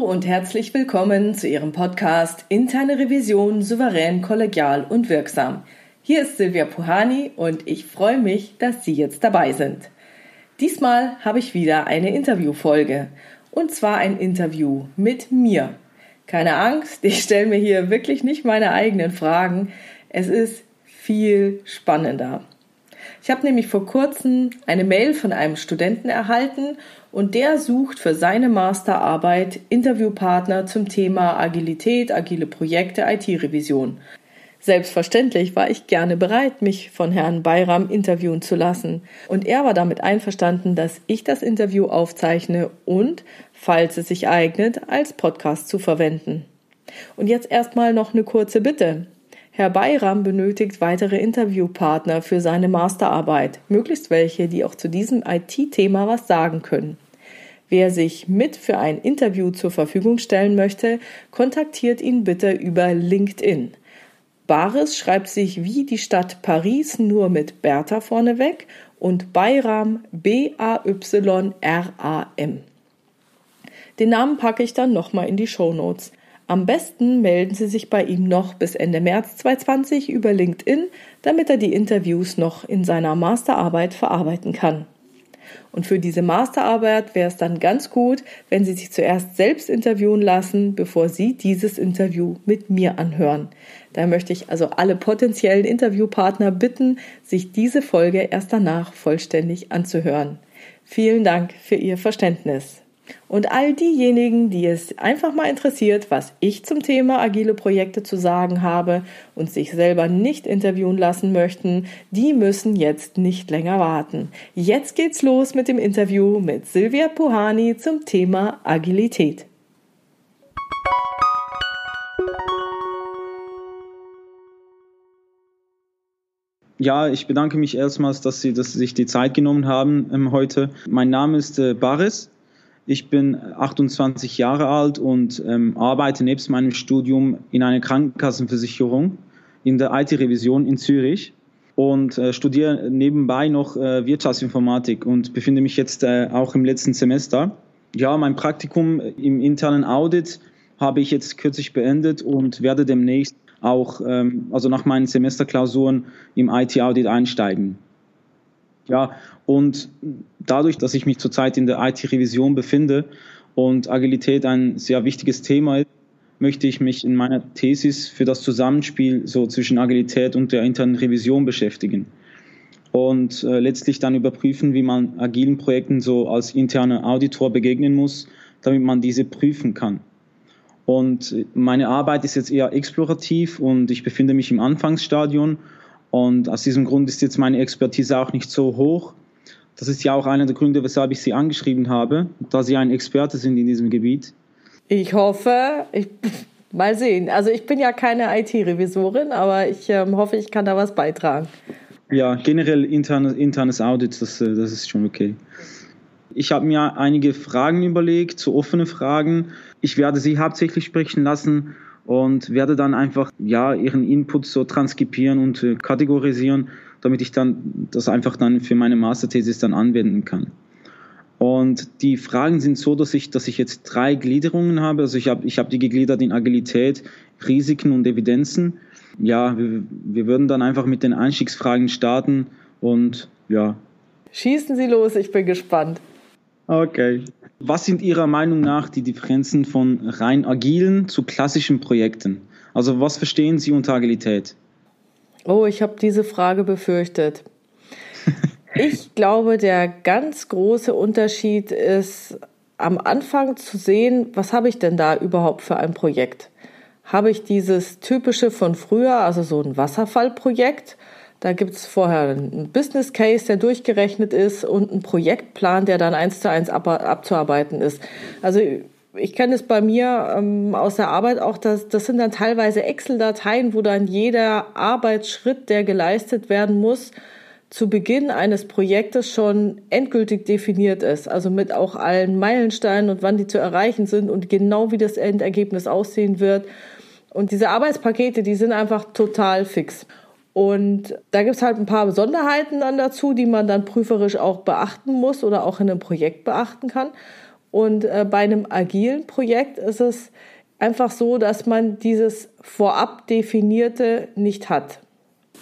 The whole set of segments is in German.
Hallo und herzlich willkommen zu Ihrem Podcast Interne Revision souverän, kollegial und wirksam. Hier ist Silvia Puhani und ich freue mich, dass Sie jetzt dabei sind. Diesmal habe ich wieder eine Interviewfolge und zwar ein Interview mit mir. Keine Angst, ich stelle mir hier wirklich nicht meine eigenen Fragen. Es ist viel spannender. Ich habe nämlich vor kurzem eine Mail von einem Studenten erhalten und der sucht für seine Masterarbeit Interviewpartner zum Thema Agilität, agile Projekte, IT-Revision. Selbstverständlich war ich gerne bereit, mich von Herrn Bayram interviewen zu lassen. Und er war damit einverstanden, dass ich das Interview aufzeichne und, falls es sich eignet, als Podcast zu verwenden. Und jetzt erstmal noch eine kurze Bitte. Herr Bayram benötigt weitere Interviewpartner für seine Masterarbeit, möglichst welche, die auch zu diesem IT-Thema was sagen können. Wer sich mit für ein Interview zur Verfügung stellen möchte, kontaktiert ihn bitte über LinkedIn. Baris schreibt sich wie die Stadt Paris nur mit Bertha vorneweg und Bayram B-A-Y-R-A-M. Den Namen packe ich dann nochmal in die Show Notes. Am besten melden Sie sich bei ihm noch bis Ende März 2020 über LinkedIn, damit er die Interviews noch in seiner Masterarbeit verarbeiten kann. Und für diese Masterarbeit wäre es dann ganz gut, wenn Sie sich zuerst selbst interviewen lassen, bevor Sie dieses Interview mit mir anhören. Da möchte ich also alle potenziellen Interviewpartner bitten, sich diese Folge erst danach vollständig anzuhören. Vielen Dank für Ihr Verständnis. Und all diejenigen, die es einfach mal interessiert, was ich zum Thema agile Projekte zu sagen habe und sich selber nicht interviewen lassen möchten, die müssen jetzt nicht länger warten. Jetzt geht's los mit dem Interview mit Silvia Puhani zum Thema Agilität. Ja, ich bedanke mich erstmals, dass Sie, dass Sie sich die Zeit genommen haben ähm, heute. Mein Name ist äh, Baris. Ich bin 28 Jahre alt und ähm, arbeite nebst meinem Studium in einer Krankenkassenversicherung in der IT-Revision in Zürich und äh, studiere nebenbei noch äh, Wirtschaftsinformatik und befinde mich jetzt äh, auch im letzten Semester. Ja, mein Praktikum im internen Audit habe ich jetzt kürzlich beendet und werde demnächst auch, ähm, also nach meinen Semesterklausuren im IT-Audit einsteigen. Ja, und dadurch, dass ich mich zurzeit in der IT-Revision befinde und Agilität ein sehr wichtiges Thema ist, möchte ich mich in meiner Thesis für das Zusammenspiel so zwischen Agilität und der internen Revision beschäftigen und äh, letztlich dann überprüfen, wie man agilen Projekten so als interner Auditor begegnen muss, damit man diese prüfen kann. Und meine Arbeit ist jetzt eher explorativ und ich befinde mich im Anfangsstadion und aus diesem Grund ist jetzt meine Expertise auch nicht so hoch. Das ist ja auch einer der Gründe, weshalb ich Sie angeschrieben habe, da Sie ein Experte sind in diesem Gebiet. Ich hoffe, ich, mal sehen. Also ich bin ja keine IT-Revisorin, aber ich ähm, hoffe, ich kann da was beitragen. Ja, generell interne, internes Audit, das, äh, das ist schon okay. Ich habe mir einige Fragen überlegt, so offene Fragen. Ich werde Sie hauptsächlich sprechen lassen und werde dann einfach ja ihren Input so transkribieren und äh, kategorisieren, damit ich dann das einfach dann für meine Masterthesis dann anwenden kann. Und die Fragen sind so, dass ich, dass ich jetzt drei Gliederungen habe. Also ich habe ich hab die gegliedert in Agilität, Risiken und Evidenzen. Ja, wir, wir würden dann einfach mit den Einstiegsfragen starten und ja. Schießen Sie los, ich bin gespannt. Okay. Was sind Ihrer Meinung nach die Differenzen von rein agilen zu klassischen Projekten? Also was verstehen Sie unter Agilität? Oh, ich habe diese Frage befürchtet. ich glaube, der ganz große Unterschied ist am Anfang zu sehen, was habe ich denn da überhaupt für ein Projekt? Habe ich dieses typische von früher, also so ein Wasserfallprojekt, da gibt es vorher einen Business Case, der durchgerechnet ist und einen Projektplan, der dann eins zu eins ab, abzuarbeiten ist. Also ich kenne es bei mir ähm, aus der Arbeit auch, dass das sind dann teilweise Excel-Dateien, wo dann jeder Arbeitsschritt, der geleistet werden muss, zu Beginn eines Projektes schon endgültig definiert ist. Also mit auch allen Meilensteinen und wann die zu erreichen sind und genau wie das Endergebnis aussehen wird. Und diese Arbeitspakete, die sind einfach total fix. Und da gibt es halt ein paar Besonderheiten dann dazu, die man dann prüferisch auch beachten muss oder auch in einem Projekt beachten kann. Und äh, bei einem agilen Projekt ist es einfach so, dass man dieses vorab definierte nicht hat.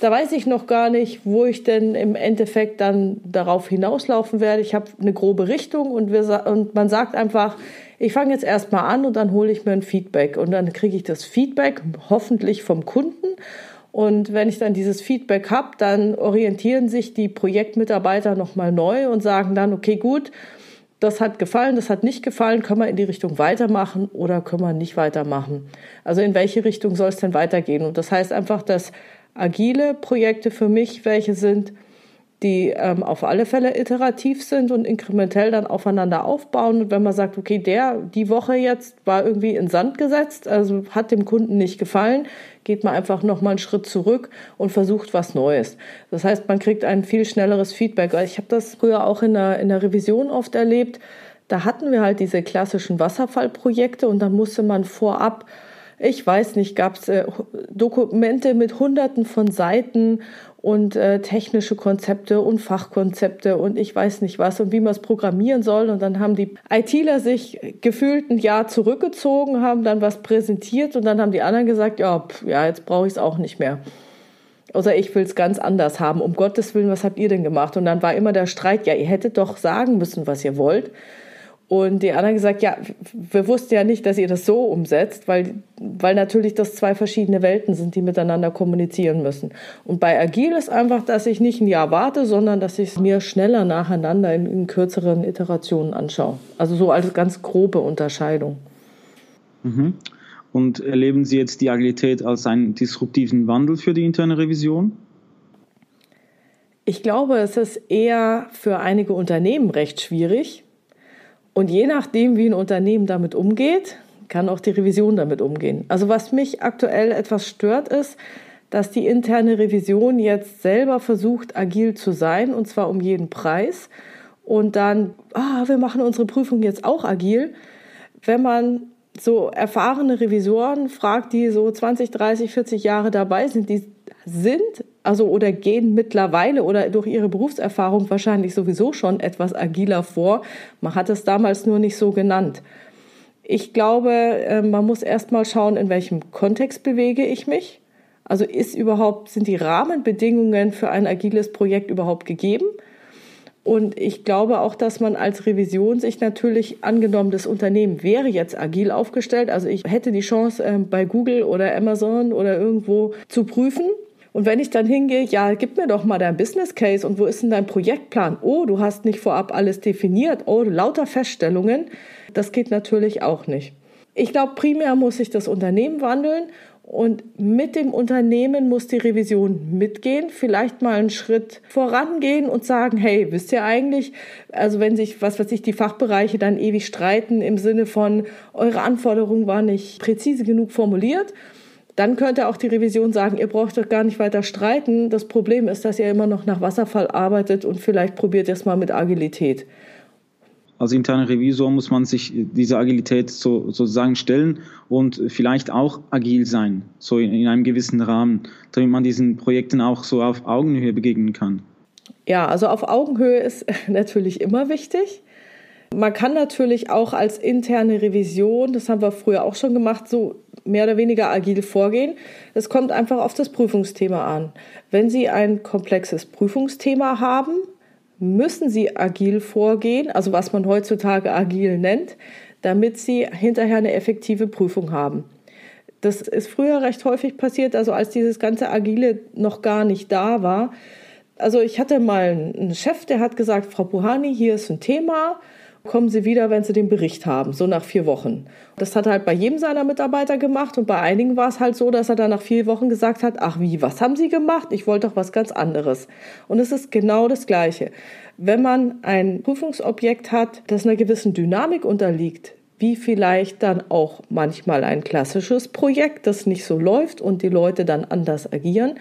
Da weiß ich noch gar nicht, wo ich denn im Endeffekt dann darauf hinauslaufen werde. Ich habe eine grobe Richtung und, wir, und man sagt einfach, ich fange jetzt erstmal an und dann hole ich mir ein Feedback und dann kriege ich das Feedback hoffentlich vom Kunden. Und wenn ich dann dieses Feedback habe, dann orientieren sich die Projektmitarbeiter nochmal neu und sagen dann, okay, gut, das hat gefallen, das hat nicht gefallen, können wir in die Richtung weitermachen oder können wir nicht weitermachen. Also in welche Richtung soll es denn weitergehen? Und das heißt einfach, dass agile Projekte für mich welche sind, die ähm, auf alle Fälle iterativ sind und inkrementell dann aufeinander aufbauen. Und wenn man sagt, okay, der, die Woche jetzt war irgendwie in Sand gesetzt, also hat dem Kunden nicht gefallen, geht man einfach nochmal einen Schritt zurück und versucht was Neues. Das heißt, man kriegt ein viel schnelleres Feedback. Ich habe das früher auch in der, in der Revision oft erlebt. Da hatten wir halt diese klassischen Wasserfallprojekte und dann musste man vorab ich weiß nicht, gab es äh, Dokumente mit Hunderten von Seiten und äh, technische Konzepte und Fachkonzepte und ich weiß nicht was und wie man es programmieren soll. Und dann haben die ITler sich gefühlt ein Jahr zurückgezogen, haben dann was präsentiert und dann haben die anderen gesagt, ja, pff, ja, jetzt brauche ich es auch nicht mehr. Oder ich will es ganz anders haben. Um Gottes Willen, was habt ihr denn gemacht? Und dann war immer der Streit, ja, ihr hättet doch sagen müssen, was ihr wollt. Und die anderen gesagt, ja, wir wussten ja nicht, dass ihr das so umsetzt, weil, weil natürlich das zwei verschiedene Welten sind, die miteinander kommunizieren müssen. Und bei Agil ist einfach, dass ich nicht ein Jahr warte, sondern dass ich es mir schneller nacheinander in, in kürzeren Iterationen anschaue. Also so als ganz grobe Unterscheidung. Mhm. Und erleben Sie jetzt die Agilität als einen disruptiven Wandel für die interne Revision? Ich glaube, es ist eher für einige Unternehmen recht schwierig, und je nachdem, wie ein Unternehmen damit umgeht, kann auch die Revision damit umgehen. Also was mich aktuell etwas stört, ist, dass die interne Revision jetzt selber versucht, agil zu sein, und zwar um jeden Preis. Und dann, ah, wir machen unsere Prüfung jetzt auch agil. Wenn man so erfahrene Revisoren fragt, die so 20, 30, 40 Jahre dabei sind, die sind also oder gehen mittlerweile oder durch ihre Berufserfahrung wahrscheinlich sowieso schon etwas agiler vor. Man hat es damals nur nicht so genannt. Ich glaube, äh, man muss erst mal schauen, in welchem Kontext bewege ich mich. Also ist überhaupt, sind die Rahmenbedingungen für ein agiles Projekt überhaupt gegeben? Und ich glaube auch, dass man als Revision sich natürlich angenommen, das Unternehmen wäre jetzt agil aufgestellt. Also ich hätte die Chance, äh, bei Google oder Amazon oder irgendwo zu prüfen und wenn ich dann hingehe, ja, gib mir doch mal dein Business Case und wo ist denn dein Projektplan? Oh, du hast nicht vorab alles definiert. Oh, lauter Feststellungen. Das geht natürlich auch nicht. Ich glaube, primär muss sich das Unternehmen wandeln und mit dem Unternehmen muss die Revision mitgehen, vielleicht mal einen Schritt vorangehen und sagen, hey, wisst ihr eigentlich, also wenn sich, was weiß ich, die Fachbereiche dann ewig streiten im Sinne von, eure Anforderung war nicht präzise genug formuliert, dann könnte auch die Revision sagen, ihr braucht doch gar nicht weiter streiten. Das Problem ist, dass ihr immer noch nach Wasserfall arbeitet und vielleicht probiert es mal mit Agilität. Als interner Revisor muss man sich dieser Agilität so, sozusagen stellen und vielleicht auch agil sein, so in, in einem gewissen Rahmen, damit man diesen Projekten auch so auf Augenhöhe begegnen kann. Ja, also auf Augenhöhe ist natürlich immer wichtig. Man kann natürlich auch als interne Revision, das haben wir früher auch schon gemacht, so mehr oder weniger agil vorgehen. Es kommt einfach auf das Prüfungsthema an. Wenn Sie ein komplexes Prüfungsthema haben, müssen Sie agil vorgehen, also was man heutzutage agil nennt, damit Sie hinterher eine effektive Prüfung haben. Das ist früher recht häufig passiert, also als dieses ganze Agile noch gar nicht da war. Also ich hatte mal einen Chef, der hat gesagt, Frau Puhani, hier ist ein Thema, kommen Sie wieder, wenn Sie den Bericht haben, so nach vier Wochen. Das hat er halt bei jedem seiner Mitarbeiter gemacht und bei einigen war es halt so, dass er dann nach vier Wochen gesagt hat, ach wie, was haben Sie gemacht? Ich wollte doch was ganz anderes. Und es ist genau das Gleiche. Wenn man ein Prüfungsobjekt hat, das einer gewissen Dynamik unterliegt, wie vielleicht dann auch manchmal ein klassisches Projekt, das nicht so läuft und die Leute dann anders agieren,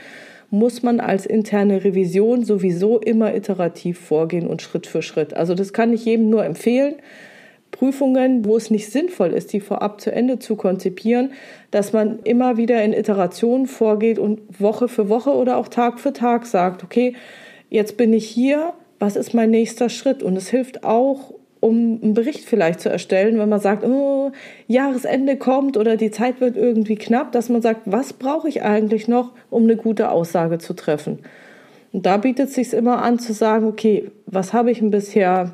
muss man als interne Revision sowieso immer iterativ vorgehen und Schritt für Schritt. Also das kann ich jedem nur empfehlen. Prüfungen, wo es nicht sinnvoll ist, die vorab zu Ende zu konzipieren, dass man immer wieder in Iterationen vorgeht und Woche für Woche oder auch Tag für Tag sagt, okay, jetzt bin ich hier, was ist mein nächster Schritt? Und es hilft auch, um einen Bericht vielleicht zu erstellen, wenn man sagt, oh, Jahresende kommt oder die Zeit wird irgendwie knapp, dass man sagt, was brauche ich eigentlich noch, um eine gute Aussage zu treffen. Und da bietet es sich immer an zu sagen, okay, was habe ich bisher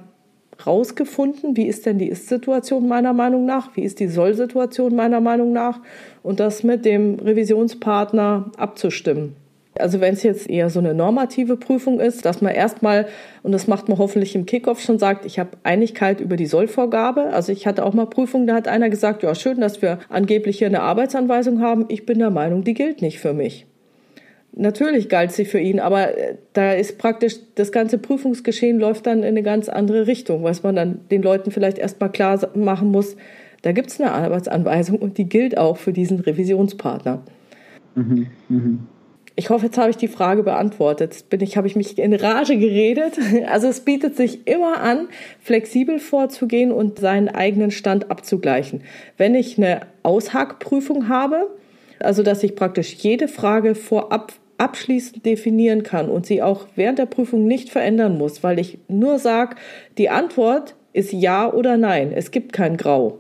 rausgefunden? Wie ist denn die Ist-Situation meiner Meinung nach? Wie ist die Soll-Situation meiner Meinung nach? Und das mit dem Revisionspartner abzustimmen. Also wenn es jetzt eher so eine normative Prüfung ist, dass man erstmal, und das macht man hoffentlich im Kickoff schon sagt, ich habe Einigkeit über die Sollvorgabe. Also ich hatte auch mal Prüfungen, da hat einer gesagt, ja schön, dass wir angeblich hier eine Arbeitsanweisung haben. Ich bin der Meinung, die gilt nicht für mich. Natürlich galt sie für ihn, aber äh, da ist praktisch das ganze Prüfungsgeschehen läuft dann in eine ganz andere Richtung, was man dann den Leuten vielleicht erstmal klar machen muss. Da gibt es eine Arbeitsanweisung und die gilt auch für diesen Revisionspartner. Mhm, mh. Ich hoffe, jetzt habe ich die Frage beantwortet. Bin ich, habe ich mich in Rage geredet. Also es bietet sich immer an, flexibel vorzugehen und seinen eigenen Stand abzugleichen. Wenn ich eine Aushackprüfung habe, also dass ich praktisch jede Frage vorab abschließend definieren kann und sie auch während der Prüfung nicht verändern muss, weil ich nur sage, die Antwort ist ja oder nein. Es gibt kein Grau.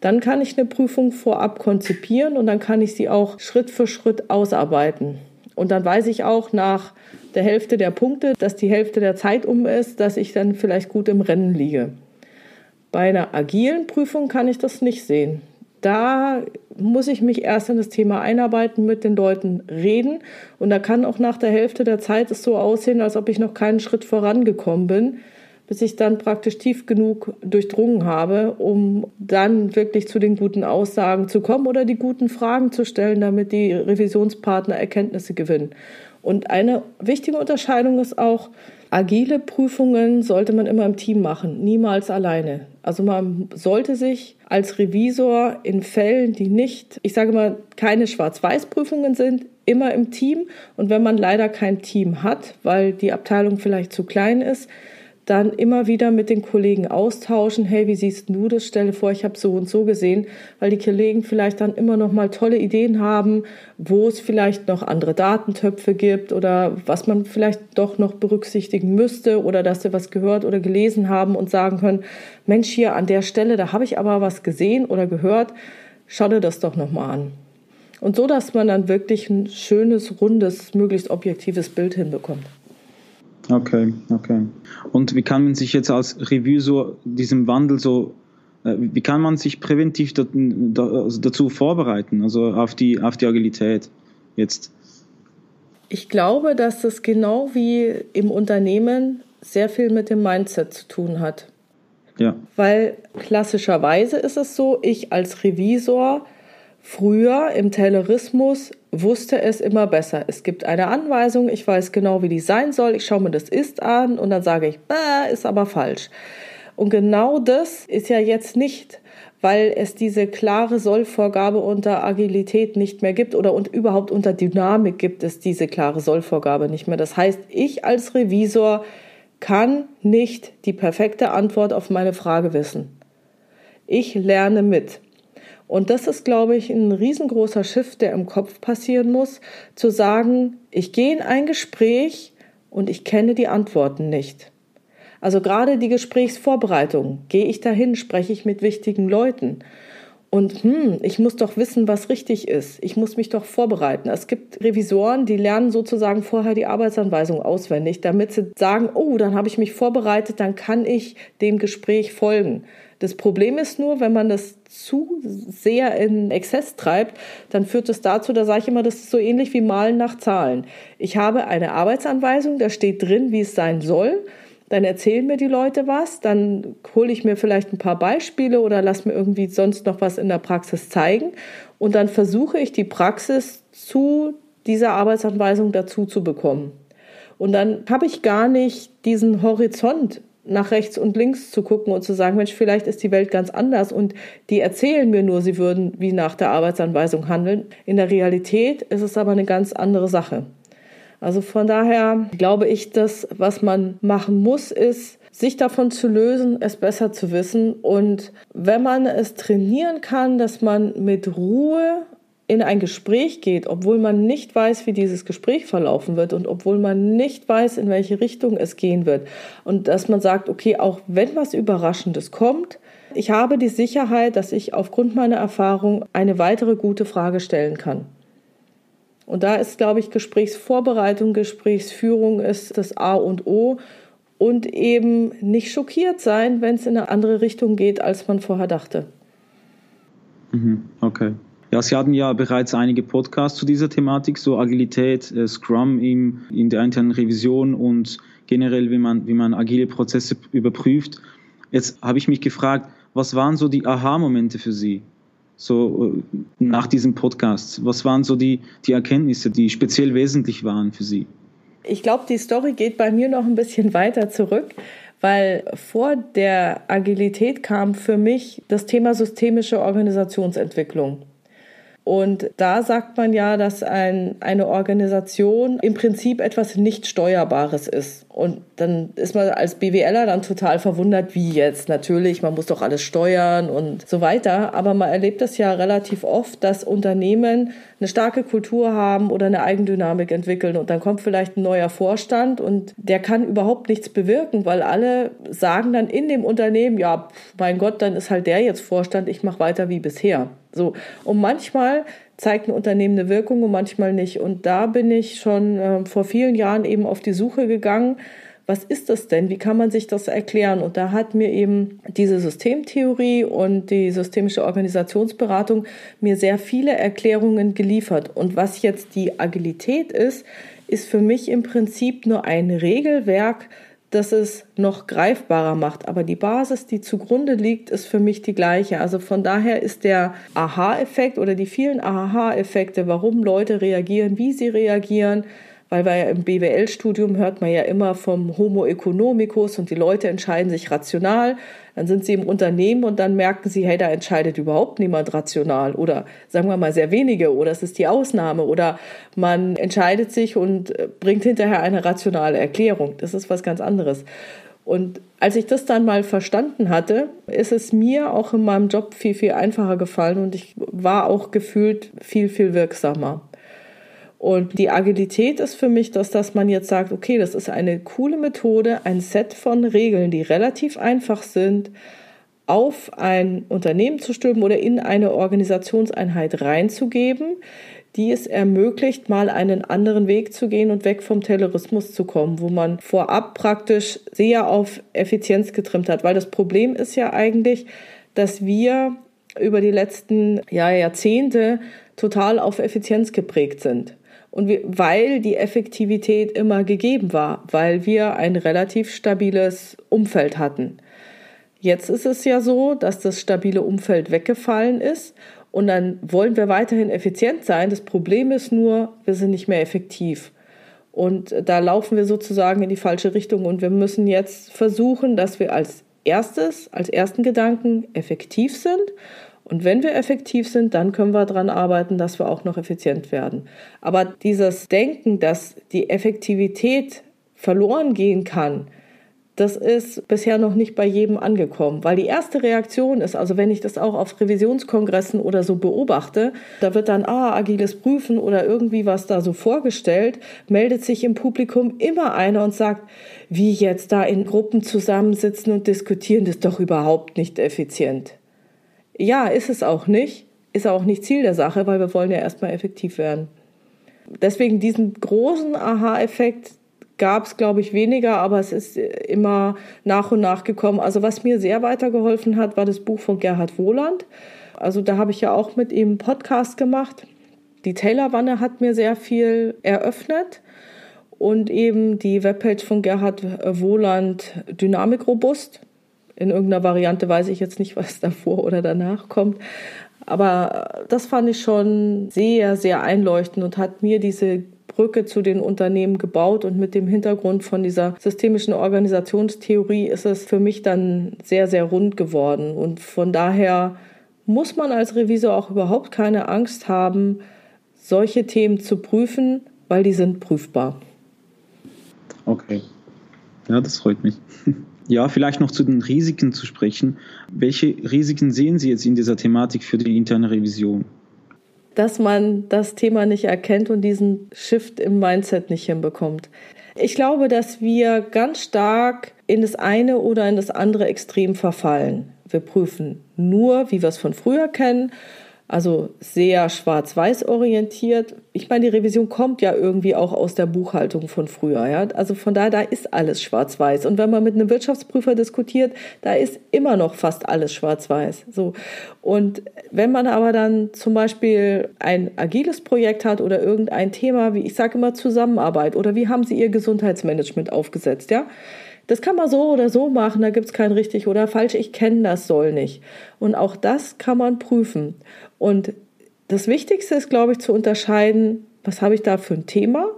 Dann kann ich eine Prüfung vorab konzipieren und dann kann ich sie auch Schritt für Schritt ausarbeiten. Und dann weiß ich auch nach der Hälfte der Punkte, dass die Hälfte der Zeit um ist, dass ich dann vielleicht gut im Rennen liege. Bei einer agilen Prüfung kann ich das nicht sehen. Da muss ich mich erst in das Thema einarbeiten, mit den Leuten reden. Und da kann auch nach der Hälfte der Zeit es so aussehen, als ob ich noch keinen Schritt vorangekommen bin, bis ich dann praktisch tief genug durchdrungen habe, um dann wirklich zu den guten Aussagen zu kommen oder die guten Fragen zu stellen, damit die Revisionspartner Erkenntnisse gewinnen. Und eine wichtige Unterscheidung ist auch, agile Prüfungen sollte man immer im Team machen, niemals alleine. Also man sollte sich als Revisor in Fällen, die nicht, ich sage mal, keine Schwarz-Weiß-Prüfungen sind, immer im Team. Und wenn man leider kein Team hat, weil die Abteilung vielleicht zu klein ist, dann immer wieder mit den Kollegen austauschen. Hey, wie siehst du das? Stelle vor, ich habe so und so gesehen, weil die Kollegen vielleicht dann immer noch mal tolle Ideen haben, wo es vielleicht noch andere Datentöpfe gibt oder was man vielleicht doch noch berücksichtigen müsste oder dass sie was gehört oder gelesen haben und sagen können, Mensch, hier an der Stelle, da habe ich aber was gesehen oder gehört. Schau dir das doch noch mal an. Und so, dass man dann wirklich ein schönes, rundes, möglichst objektives Bild hinbekommt. Okay, okay. Und wie kann man sich jetzt als Review so diesem Wandel so, äh, wie kann man sich präventiv also dazu vorbereiten, also auf die, auf die Agilität jetzt? Ich glaube, dass das genau wie im Unternehmen sehr viel mit dem Mindset zu tun hat. Ja. Weil klassischerweise ist es so, ich als Revisor früher im Taylorismus wusste es immer besser. Es gibt eine Anweisung, ich weiß genau, wie die sein soll, ich schaue mir das Ist an und dann sage ich, äh, ist aber falsch. Und genau das ist ja jetzt nicht, weil es diese klare Sollvorgabe unter Agilität nicht mehr gibt oder und überhaupt unter Dynamik gibt es diese klare Sollvorgabe nicht mehr. Das heißt, ich als Revisor kann nicht die perfekte Antwort auf meine Frage wissen. Ich lerne mit. Und das ist, glaube ich, ein riesengroßer Shift, der im Kopf passieren muss, zu sagen, ich gehe in ein Gespräch und ich kenne die Antworten nicht. Also gerade die Gesprächsvorbereitung, gehe ich dahin, spreche ich mit wichtigen Leuten. Und hm, ich muss doch wissen, was richtig ist. Ich muss mich doch vorbereiten. Es gibt Revisoren, die lernen sozusagen vorher die Arbeitsanweisung auswendig, damit sie sagen, oh, dann habe ich mich vorbereitet, dann kann ich dem Gespräch folgen. Das Problem ist nur, wenn man das zu sehr in Exzess treibt, dann führt es dazu, da sage ich immer, das ist so ähnlich wie Malen nach Zahlen. Ich habe eine Arbeitsanweisung, da steht drin, wie es sein soll. Dann erzählen mir die Leute was, dann hole ich mir vielleicht ein paar Beispiele oder lass mir irgendwie sonst noch was in der Praxis zeigen und dann versuche ich die Praxis zu dieser Arbeitsanweisung dazu zu bekommen. Und dann habe ich gar nicht diesen Horizont nach rechts und links zu gucken und zu sagen, Mensch, vielleicht ist die Welt ganz anders und die erzählen mir nur, sie würden wie nach der Arbeitsanweisung handeln. In der Realität ist es aber eine ganz andere Sache. Also von daher glaube ich, dass was man machen muss, ist, sich davon zu lösen, es besser zu wissen. Und wenn man es trainieren kann, dass man mit Ruhe in ein Gespräch geht, obwohl man nicht weiß, wie dieses Gespräch verlaufen wird und obwohl man nicht weiß, in welche Richtung es gehen wird. Und dass man sagt, okay, auch wenn was Überraschendes kommt, ich habe die Sicherheit, dass ich aufgrund meiner Erfahrung eine weitere gute Frage stellen kann. Und da ist, glaube ich, Gesprächsvorbereitung, Gesprächsführung ist das A und O und eben nicht schockiert sein, wenn es in eine andere Richtung geht, als man vorher dachte. Mhm, okay. Ja, Sie hatten ja bereits einige Podcasts zu dieser Thematik, so Agilität, äh, Scrum in, in der internen Revision und generell, wie man, wie man agile Prozesse überprüft. Jetzt habe ich mich gefragt, was waren so die Aha-Momente für Sie? So äh, nach diesem Podcast. Was waren so die, die Erkenntnisse, die speziell wesentlich waren für Sie? Ich glaube, die Story geht bei mir noch ein bisschen weiter zurück, weil vor der Agilität kam für mich das Thema systemische Organisationsentwicklung. Und da sagt man ja, dass ein, eine Organisation im Prinzip etwas nicht Steuerbares ist. Und dann ist man als BWLer dann total verwundert, wie jetzt. Natürlich, man muss doch alles steuern und so weiter. Aber man erlebt das ja relativ oft, dass Unternehmen eine starke Kultur haben oder eine Eigendynamik entwickeln. Und dann kommt vielleicht ein neuer Vorstand und der kann überhaupt nichts bewirken, weil alle sagen dann in dem Unternehmen, ja, mein Gott, dann ist halt der jetzt Vorstand, ich mache weiter wie bisher. So. Und manchmal zeigt ein Unternehmen eine Wirkung und manchmal nicht. Und da bin ich schon äh, vor vielen Jahren eben auf die Suche gegangen. Was ist das denn? Wie kann man sich das erklären? Und da hat mir eben diese Systemtheorie und die systemische Organisationsberatung mir sehr viele Erklärungen geliefert. Und was jetzt die Agilität ist, ist für mich im Prinzip nur ein Regelwerk, dass es noch greifbarer macht. Aber die Basis, die zugrunde liegt, ist für mich die gleiche. Also von daher ist der Aha-Effekt oder die vielen Aha-Effekte, warum Leute reagieren, wie sie reagieren, weil wir ja im BWL-Studium hört man ja immer vom Homo economicus und die Leute entscheiden sich rational. Dann sind sie im Unternehmen und dann merken sie, hey, da entscheidet überhaupt niemand rational oder sagen wir mal sehr wenige oder es ist die Ausnahme oder man entscheidet sich und äh, bringt hinterher eine rationale Erklärung. Das ist was ganz anderes. Und als ich das dann mal verstanden hatte, ist es mir auch in meinem Job viel, viel einfacher gefallen und ich war auch gefühlt viel, viel wirksamer. Und die Agilität ist für mich, dass, dass man jetzt sagt, okay, das ist eine coole Methode, ein Set von Regeln, die relativ einfach sind, auf ein Unternehmen zu stülpen oder in eine Organisationseinheit reinzugeben, die es ermöglicht, mal einen anderen Weg zu gehen und weg vom Terrorismus zu kommen, wo man vorab praktisch sehr auf Effizienz getrimmt hat. Weil das Problem ist ja eigentlich, dass wir über die letzten ja, Jahrzehnte total auf Effizienz geprägt sind. Und wir, weil die Effektivität immer gegeben war, weil wir ein relativ stabiles Umfeld hatten. Jetzt ist es ja so, dass das stabile Umfeld weggefallen ist und dann wollen wir weiterhin effizient sein. Das Problem ist nur, wir sind nicht mehr effektiv. Und da laufen wir sozusagen in die falsche Richtung und wir müssen jetzt versuchen, dass wir als erstes, als ersten Gedanken effektiv sind und wenn wir effektiv sind, dann können wir daran arbeiten, dass wir auch noch effizient werden. Aber dieses Denken, dass die Effektivität verloren gehen kann, das ist bisher noch nicht bei jedem angekommen, weil die erste Reaktion ist, also wenn ich das auch auf Revisionskongressen oder so beobachte, da wird dann, ah, agiles Prüfen oder irgendwie was da so vorgestellt, meldet sich im Publikum immer einer und sagt, wie jetzt da in Gruppen zusammensitzen und diskutieren, das ist doch überhaupt nicht effizient. Ja, ist es auch nicht. Ist auch nicht Ziel der Sache, weil wir wollen ja erstmal effektiv werden. Deswegen diesen großen Aha-Effekt gab es, glaube ich, weniger, aber es ist immer nach und nach gekommen. Also was mir sehr weitergeholfen hat, war das Buch von Gerhard Wohland. Also da habe ich ja auch mit ihm einen Podcast gemacht. Die Taylor-Wanne hat mir sehr viel eröffnet und eben die Webpage von Gerhard Wohland Dynamik robust in irgendeiner Variante weiß ich jetzt nicht, was davor oder danach kommt. Aber das fand ich schon sehr, sehr einleuchtend und hat mir diese Brücke zu den Unternehmen gebaut und mit dem Hintergrund von dieser systemischen Organisationstheorie ist es für mich dann sehr, sehr rund geworden. Und von daher muss man als Revisor auch überhaupt keine Angst haben, solche Themen zu prüfen, weil die sind prüfbar. Okay. Ja, das freut mich. Ja, vielleicht noch zu den Risiken zu sprechen. Welche Risiken sehen Sie jetzt in dieser Thematik für die interne Revision? dass man das Thema nicht erkennt und diesen Shift im Mindset nicht hinbekommt. Ich glaube, dass wir ganz stark in das eine oder in das andere Extrem verfallen. Wir prüfen nur, wie wir es von früher kennen also sehr schwarz-weiß orientiert. Ich meine, die Revision kommt ja irgendwie auch aus der Buchhaltung von früher. Ja? Also von daher, da ist alles schwarz-weiß. Und wenn man mit einem Wirtschaftsprüfer diskutiert, da ist immer noch fast alles schwarz-weiß. So. Und wenn man aber dann zum Beispiel ein agiles Projekt hat oder irgendein Thema, wie ich sage immer Zusammenarbeit oder wie haben Sie Ihr Gesundheitsmanagement aufgesetzt, ja? Das kann man so oder so machen, da gibt es kein richtig oder falsch, ich kenne das soll nicht. Und auch das kann man prüfen. Und das Wichtigste ist, glaube ich, zu unterscheiden, was habe ich da für ein Thema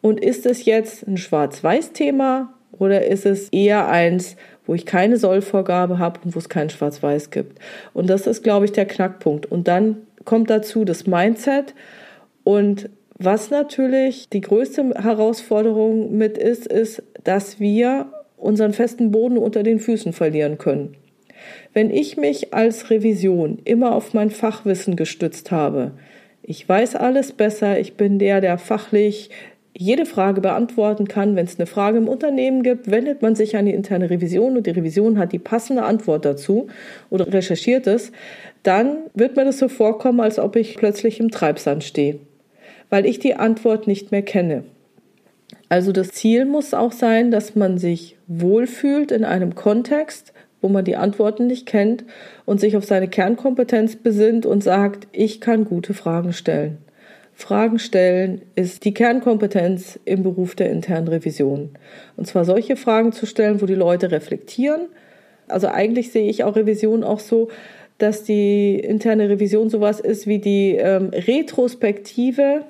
und ist es jetzt ein Schwarz-Weiß-Thema oder ist es eher eins, wo ich keine Sollvorgabe habe und wo es kein Schwarz-Weiß gibt. Und das ist, glaube ich, der Knackpunkt. Und dann kommt dazu das Mindset und was natürlich die größte Herausforderung mit ist, ist, dass wir unseren festen Boden unter den Füßen verlieren können. Wenn ich mich als Revision immer auf mein Fachwissen gestützt habe, ich weiß alles besser, ich bin der, der fachlich jede Frage beantworten kann. Wenn es eine Frage im Unternehmen gibt, wendet man sich an die interne Revision und die Revision hat die passende Antwort dazu oder recherchiert es, dann wird mir das so vorkommen, als ob ich plötzlich im Treibsand stehe weil ich die Antwort nicht mehr kenne. Also das Ziel muss auch sein, dass man sich wohlfühlt in einem Kontext, wo man die Antworten nicht kennt und sich auf seine Kernkompetenz besinnt und sagt, ich kann gute Fragen stellen. Fragen stellen ist die Kernkompetenz im Beruf der internen Revision. Und zwar solche Fragen zu stellen, wo die Leute reflektieren. Also eigentlich sehe ich auch Revision auch so, dass die interne Revision sowas ist wie die ähm, Retrospektive,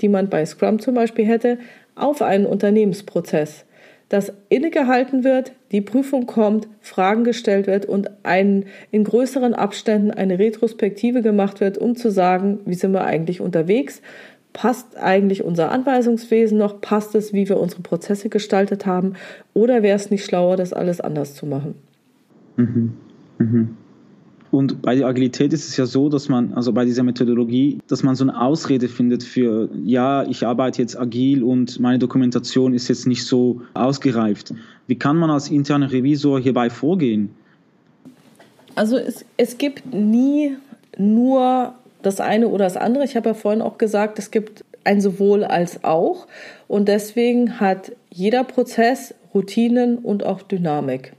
die man bei Scrum zum Beispiel hätte, auf einen Unternehmensprozess. Dass innegehalten wird, die Prüfung kommt, Fragen gestellt wird und ein, in größeren Abständen eine Retrospektive gemacht wird, um zu sagen, wie sind wir eigentlich unterwegs, passt eigentlich unser Anweisungswesen noch, passt es, wie wir unsere Prozesse gestaltet haben, oder wäre es nicht schlauer, das alles anders zu machen? Mhm. Mhm. Und bei der Agilität ist es ja so, dass man, also bei dieser Methodologie, dass man so eine Ausrede findet für, ja, ich arbeite jetzt agil und meine Dokumentation ist jetzt nicht so ausgereift. Wie kann man als interner Revisor hierbei vorgehen? Also es, es gibt nie nur das eine oder das andere. Ich habe ja vorhin auch gesagt, es gibt ein sowohl als auch. Und deswegen hat jeder Prozess Routinen und auch Dynamik.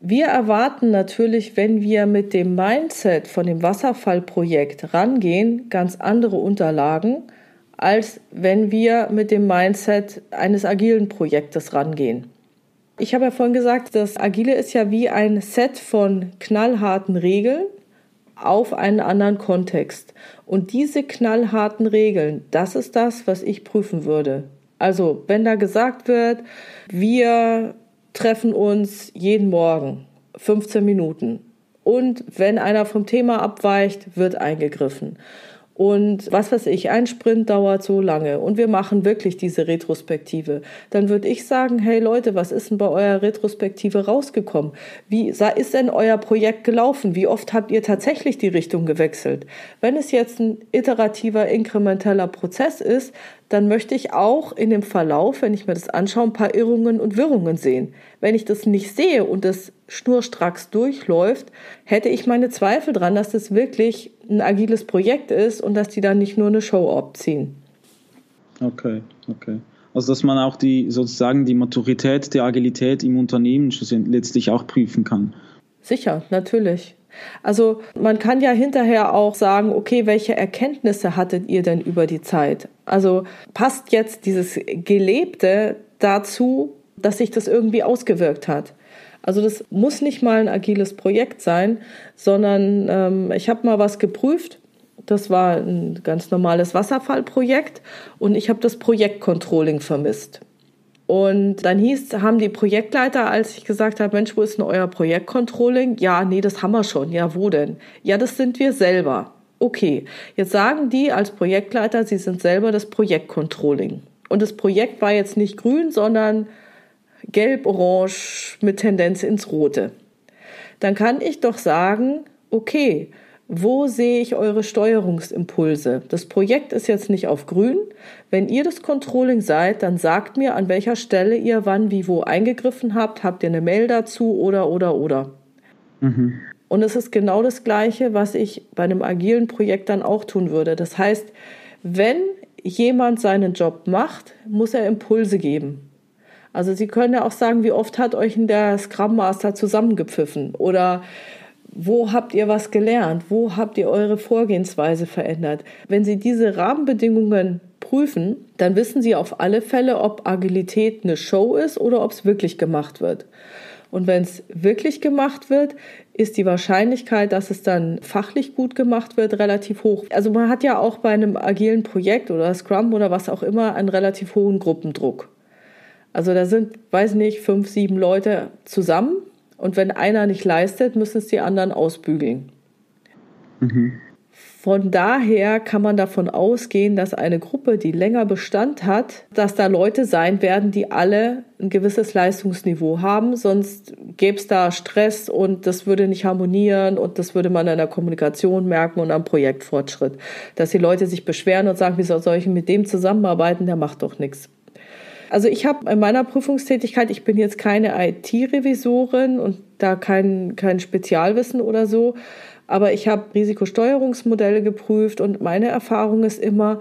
Wir erwarten natürlich, wenn wir mit dem Mindset von dem Wasserfallprojekt rangehen, ganz andere Unterlagen, als wenn wir mit dem Mindset eines agilen Projektes rangehen. Ich habe ja vorhin gesagt, das Agile ist ja wie ein Set von knallharten Regeln auf einen anderen Kontext. Und diese knallharten Regeln, das ist das, was ich prüfen würde. Also, wenn da gesagt wird, wir treffen uns jeden Morgen 15 Minuten. Und wenn einer vom Thema abweicht, wird eingegriffen. Und was weiß ich, ein Sprint dauert so lange und wir machen wirklich diese Retrospektive. Dann würde ich sagen, hey Leute, was ist denn bei eurer Retrospektive rausgekommen? Wie ist denn euer Projekt gelaufen? Wie oft habt ihr tatsächlich die Richtung gewechselt? Wenn es jetzt ein iterativer, inkrementeller Prozess ist, dann möchte ich auch in dem Verlauf, wenn ich mir das anschaue, ein paar Irrungen und Wirrungen sehen. Wenn ich das nicht sehe und das schnurstracks durchläuft, hätte ich meine Zweifel dran, dass das wirklich ein agiles Projekt ist und dass die dann nicht nur eine Show abziehen. Okay, okay. Also dass man auch die sozusagen die Maturität der Agilität im Unternehmen letztlich auch prüfen kann. Sicher, natürlich. Also man kann ja hinterher auch sagen, okay, welche Erkenntnisse hattet ihr denn über die Zeit? Also passt jetzt dieses Gelebte dazu, dass sich das irgendwie ausgewirkt hat? Also das muss nicht mal ein agiles Projekt sein, sondern ähm, ich habe mal was geprüft. Das war ein ganz normales Wasserfallprojekt und ich habe das Projektcontrolling vermisst. Und dann hieß, haben die Projektleiter, als ich gesagt habe, Mensch, wo ist denn euer Projektcontrolling? Ja, nee, das haben wir schon. Ja, wo denn? Ja, das sind wir selber. Okay, jetzt sagen die als Projektleiter, sie sind selber das Projektcontrolling. Und das Projekt war jetzt nicht grün, sondern gelb-orange mit Tendenz ins Rote. Dann kann ich doch sagen, okay, wo sehe ich eure Steuerungsimpulse? Das Projekt ist jetzt nicht auf grün. Wenn ihr das Controlling seid, dann sagt mir, an welcher Stelle ihr wann, wie, wo eingegriffen habt. Habt ihr eine Mail dazu oder, oder, oder. Mhm. Und es ist genau das Gleiche, was ich bei einem agilen Projekt dann auch tun würde. Das heißt, wenn jemand seinen Job macht, muss er Impulse geben. Also Sie können ja auch sagen, wie oft hat euch der Scrum Master zusammengepfiffen oder wo habt ihr was gelernt? Wo habt ihr eure Vorgehensweise verändert? Wenn Sie diese Rahmenbedingungen prüfen, dann wissen Sie auf alle Fälle, ob Agilität eine Show ist oder ob es wirklich gemacht wird. Und wenn es wirklich gemacht wird, ist die Wahrscheinlichkeit, dass es dann fachlich gut gemacht wird, relativ hoch. Also man hat ja auch bei einem agilen Projekt oder Scrum oder was auch immer einen relativ hohen Gruppendruck. Also da sind, weiß nicht, fünf, sieben Leute zusammen und wenn einer nicht leistet, müssen es die anderen ausbügeln. Mhm. Von daher kann man davon ausgehen, dass eine Gruppe, die länger Bestand hat, dass da Leute sein werden, die alle ein gewisses Leistungsniveau haben. Sonst gäbe es da Stress und das würde nicht harmonieren und das würde man in der Kommunikation merken und am Projektfortschritt. Dass die Leute sich beschweren und sagen, wie soll ich mit dem zusammenarbeiten, der macht doch nichts. Also ich habe in meiner Prüfungstätigkeit, ich bin jetzt keine IT-Revisorin und da kein, kein Spezialwissen oder so, aber ich habe Risikosteuerungsmodelle geprüft und meine Erfahrung ist immer,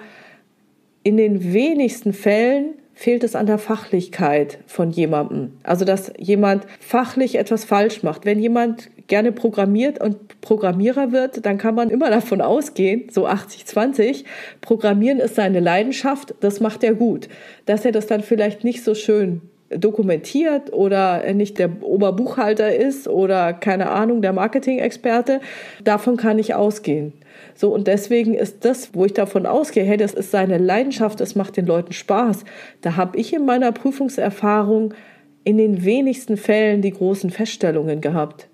in den wenigsten Fällen fehlt es an der Fachlichkeit von jemandem. Also, dass jemand fachlich etwas falsch macht. Wenn jemand gerne programmiert und Programmierer wird, dann kann man immer davon ausgehen, so 80-20, Programmieren ist seine Leidenschaft, das macht er gut. Dass er das dann vielleicht nicht so schön dokumentiert oder nicht der Oberbuchhalter ist oder keine Ahnung, der Marketing-Experte, davon kann ich ausgehen. So, und deswegen ist das, wo ich davon ausgehe, hey, das ist seine Leidenschaft, das macht den Leuten Spaß. Da habe ich in meiner Prüfungserfahrung in den wenigsten Fällen die großen Feststellungen gehabt.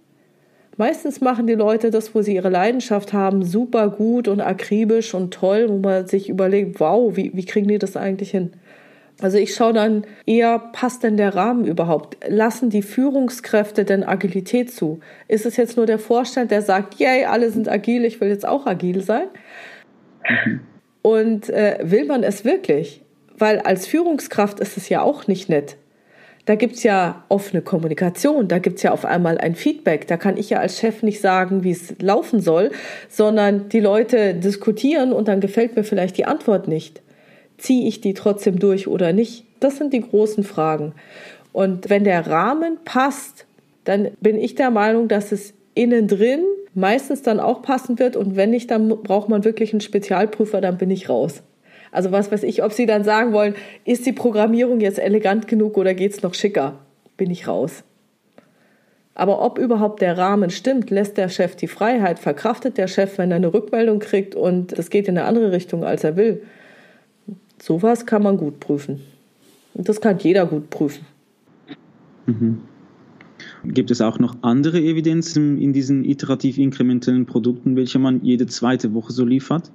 Meistens machen die Leute das, wo sie ihre Leidenschaft haben, super gut und akribisch und toll, wo man sich überlegt, wow, wie, wie kriegen die das eigentlich hin? Also ich schaue dann eher, passt denn der Rahmen überhaupt? Lassen die Führungskräfte denn Agilität zu? Ist es jetzt nur der Vorstand, der sagt, yay, alle sind agil, ich will jetzt auch agil sein? Mhm. Und äh, will man es wirklich? Weil als Führungskraft ist es ja auch nicht nett. Da gibt's ja offene Kommunikation, da gibt's ja auf einmal ein Feedback. Da kann ich ja als Chef nicht sagen, wie es laufen soll, sondern die Leute diskutieren und dann gefällt mir vielleicht die Antwort nicht ziehe ich die trotzdem durch oder nicht? Das sind die großen Fragen. Und wenn der Rahmen passt, dann bin ich der Meinung, dass es innen drin meistens dann auch passen wird. Und wenn nicht, dann braucht man wirklich einen Spezialprüfer, dann bin ich raus. Also was weiß ich, ob Sie dann sagen wollen, ist die Programmierung jetzt elegant genug oder geht es noch schicker? Bin ich raus. Aber ob überhaupt der Rahmen stimmt, lässt der Chef die Freiheit, verkraftet der Chef, wenn er eine Rückmeldung kriegt und es geht in eine andere Richtung, als er will, Sowas kann man gut prüfen. Und das kann jeder gut prüfen. Mhm. Gibt es auch noch andere Evidenzen in diesen iterativ inkrementellen Produkten, welche man jede zweite Woche so liefert,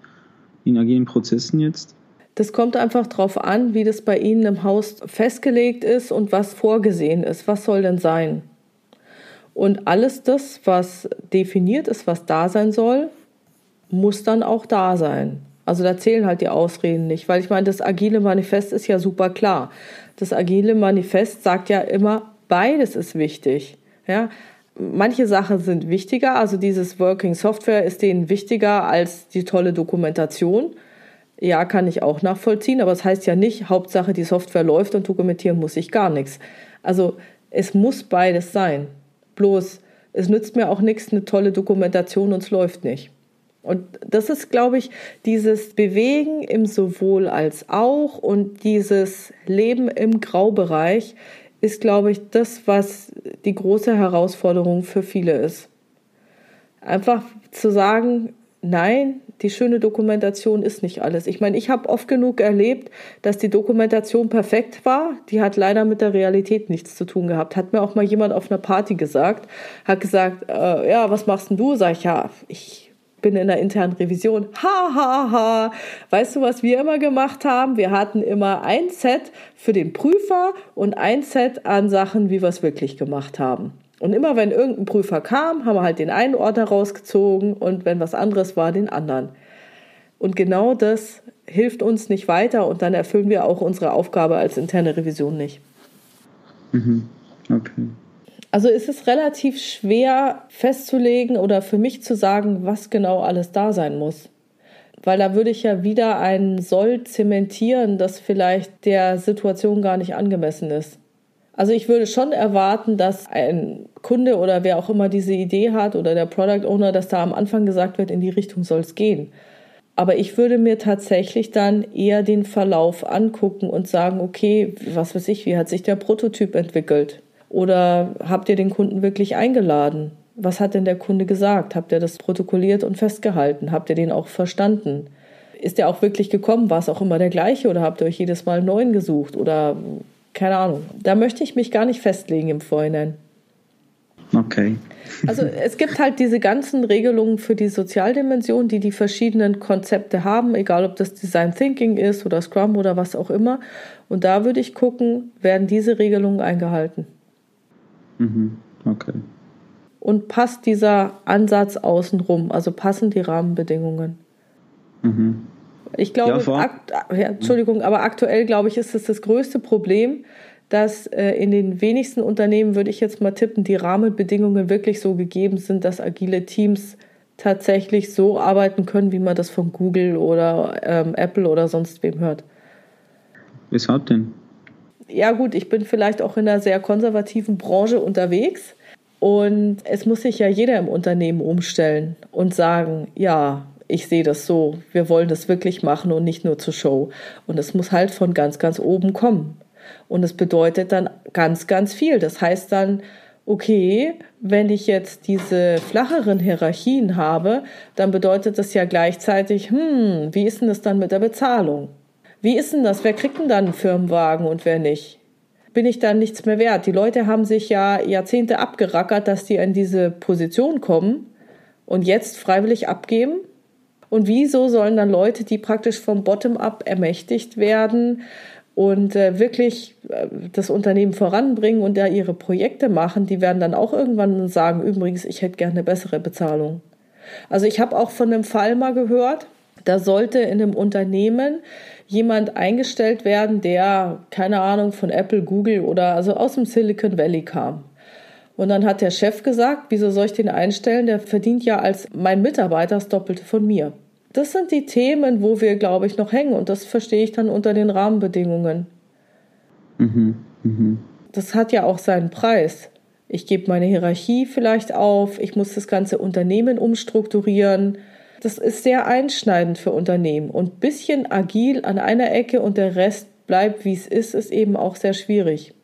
in agilen Prozessen jetzt? Das kommt einfach darauf an, wie das bei Ihnen im Haus festgelegt ist und was vorgesehen ist. Was soll denn sein? Und alles das, was definiert ist, was da sein soll, muss dann auch da sein. Also da zählen halt die Ausreden nicht, weil ich meine, das agile Manifest ist ja super klar. Das agile Manifest sagt ja immer, beides ist wichtig. Ja, manche Sachen sind wichtiger, also dieses Working Software ist denen wichtiger als die tolle Dokumentation. Ja, kann ich auch nachvollziehen, aber es das heißt ja nicht, Hauptsache die Software läuft und dokumentieren muss ich gar nichts. Also es muss beides sein. Bloß, es nützt mir auch nichts, eine tolle Dokumentation und es läuft nicht. Und das ist, glaube ich, dieses Bewegen im sowohl als auch und dieses Leben im Graubereich ist, glaube ich, das, was die große Herausforderung für viele ist. Einfach zu sagen, nein, die schöne Dokumentation ist nicht alles. Ich meine, ich habe oft genug erlebt, dass die Dokumentation perfekt war. Die hat leider mit der Realität nichts zu tun gehabt. Hat mir auch mal jemand auf einer Party gesagt, hat gesagt, äh, ja, was machst denn du? Sag ich, ja, ich bin in der internen Revision. Ha, ha, ha. Weißt du, was wir immer gemacht haben? Wir hatten immer ein Set für den Prüfer und ein Set an Sachen, wie wir es wirklich gemacht haben. Und immer wenn irgendein Prüfer kam, haben wir halt den einen Ordner rausgezogen und wenn was anderes war, den anderen. Und genau das hilft uns nicht weiter und dann erfüllen wir auch unsere Aufgabe als interne Revision nicht. Mhm. Okay. Also ist es relativ schwer festzulegen oder für mich zu sagen, was genau alles da sein muss. Weil da würde ich ja wieder ein Soll zementieren, das vielleicht der Situation gar nicht angemessen ist. Also ich würde schon erwarten, dass ein Kunde oder wer auch immer diese Idee hat oder der Product Owner, dass da am Anfang gesagt wird, in die Richtung soll es gehen. Aber ich würde mir tatsächlich dann eher den Verlauf angucken und sagen, okay, was weiß ich, wie hat sich der Prototyp entwickelt? Oder habt ihr den Kunden wirklich eingeladen? Was hat denn der Kunde gesagt? Habt ihr das protokolliert und festgehalten? Habt ihr den auch verstanden? Ist der auch wirklich gekommen? War es auch immer der gleiche oder habt ihr euch jedes Mal einen neuen gesucht? Oder keine Ahnung. Da möchte ich mich gar nicht festlegen im Vorhinein. Okay. Also es gibt halt diese ganzen Regelungen für die Sozialdimension, die die verschiedenen Konzepte haben, egal ob das Design Thinking ist oder Scrum oder was auch immer. Und da würde ich gucken, werden diese Regelungen eingehalten. Mhm. Okay. Und passt dieser Ansatz außenrum, also passen die Rahmenbedingungen. Mhm. Ich glaube, ja, ja, Entschuldigung, aber aktuell glaube ich, ist es das größte Problem, dass äh, in den wenigsten Unternehmen, würde ich jetzt mal tippen, die Rahmenbedingungen wirklich so gegeben sind, dass agile Teams tatsächlich so arbeiten können, wie man das von Google oder ähm, Apple oder sonst wem hört. Weshalb denn? ja gut, ich bin vielleicht auch in einer sehr konservativen Branche unterwegs und es muss sich ja jeder im Unternehmen umstellen und sagen, ja, ich sehe das so, wir wollen das wirklich machen und nicht nur zur Show. Und es muss halt von ganz, ganz oben kommen. Und es bedeutet dann ganz, ganz viel. Das heißt dann, okay, wenn ich jetzt diese flacheren Hierarchien habe, dann bedeutet das ja gleichzeitig, hm, wie ist denn das dann mit der Bezahlung? Wie ist denn das? Wer kriegt denn dann einen Firmenwagen und wer nicht? Bin ich dann nichts mehr wert? Die Leute haben sich ja Jahrzehnte abgerackert, dass die in diese Position kommen und jetzt freiwillig abgeben. Und wieso sollen dann Leute, die praktisch vom Bottom-up ermächtigt werden und äh, wirklich äh, das Unternehmen voranbringen und da ihre Projekte machen, die werden dann auch irgendwann sagen, übrigens, ich hätte gerne eine bessere Bezahlung. Also ich habe auch von einem Fall mal gehört, da sollte in einem Unternehmen jemand eingestellt werden, der, keine Ahnung, von Apple, Google oder also aus dem Silicon Valley kam. Und dann hat der Chef gesagt, wieso soll ich den einstellen? Der verdient ja als mein Mitarbeiter das Doppelte von mir. Das sind die Themen, wo wir, glaube ich, noch hängen. Und das verstehe ich dann unter den Rahmenbedingungen. Mhm. Mhm. Das hat ja auch seinen Preis. Ich gebe meine Hierarchie vielleicht auf. Ich muss das ganze Unternehmen umstrukturieren. Das ist sehr einschneidend für Unternehmen. Und bisschen agil an einer Ecke und der Rest bleibt, wie es ist, ist eben auch sehr schwierig.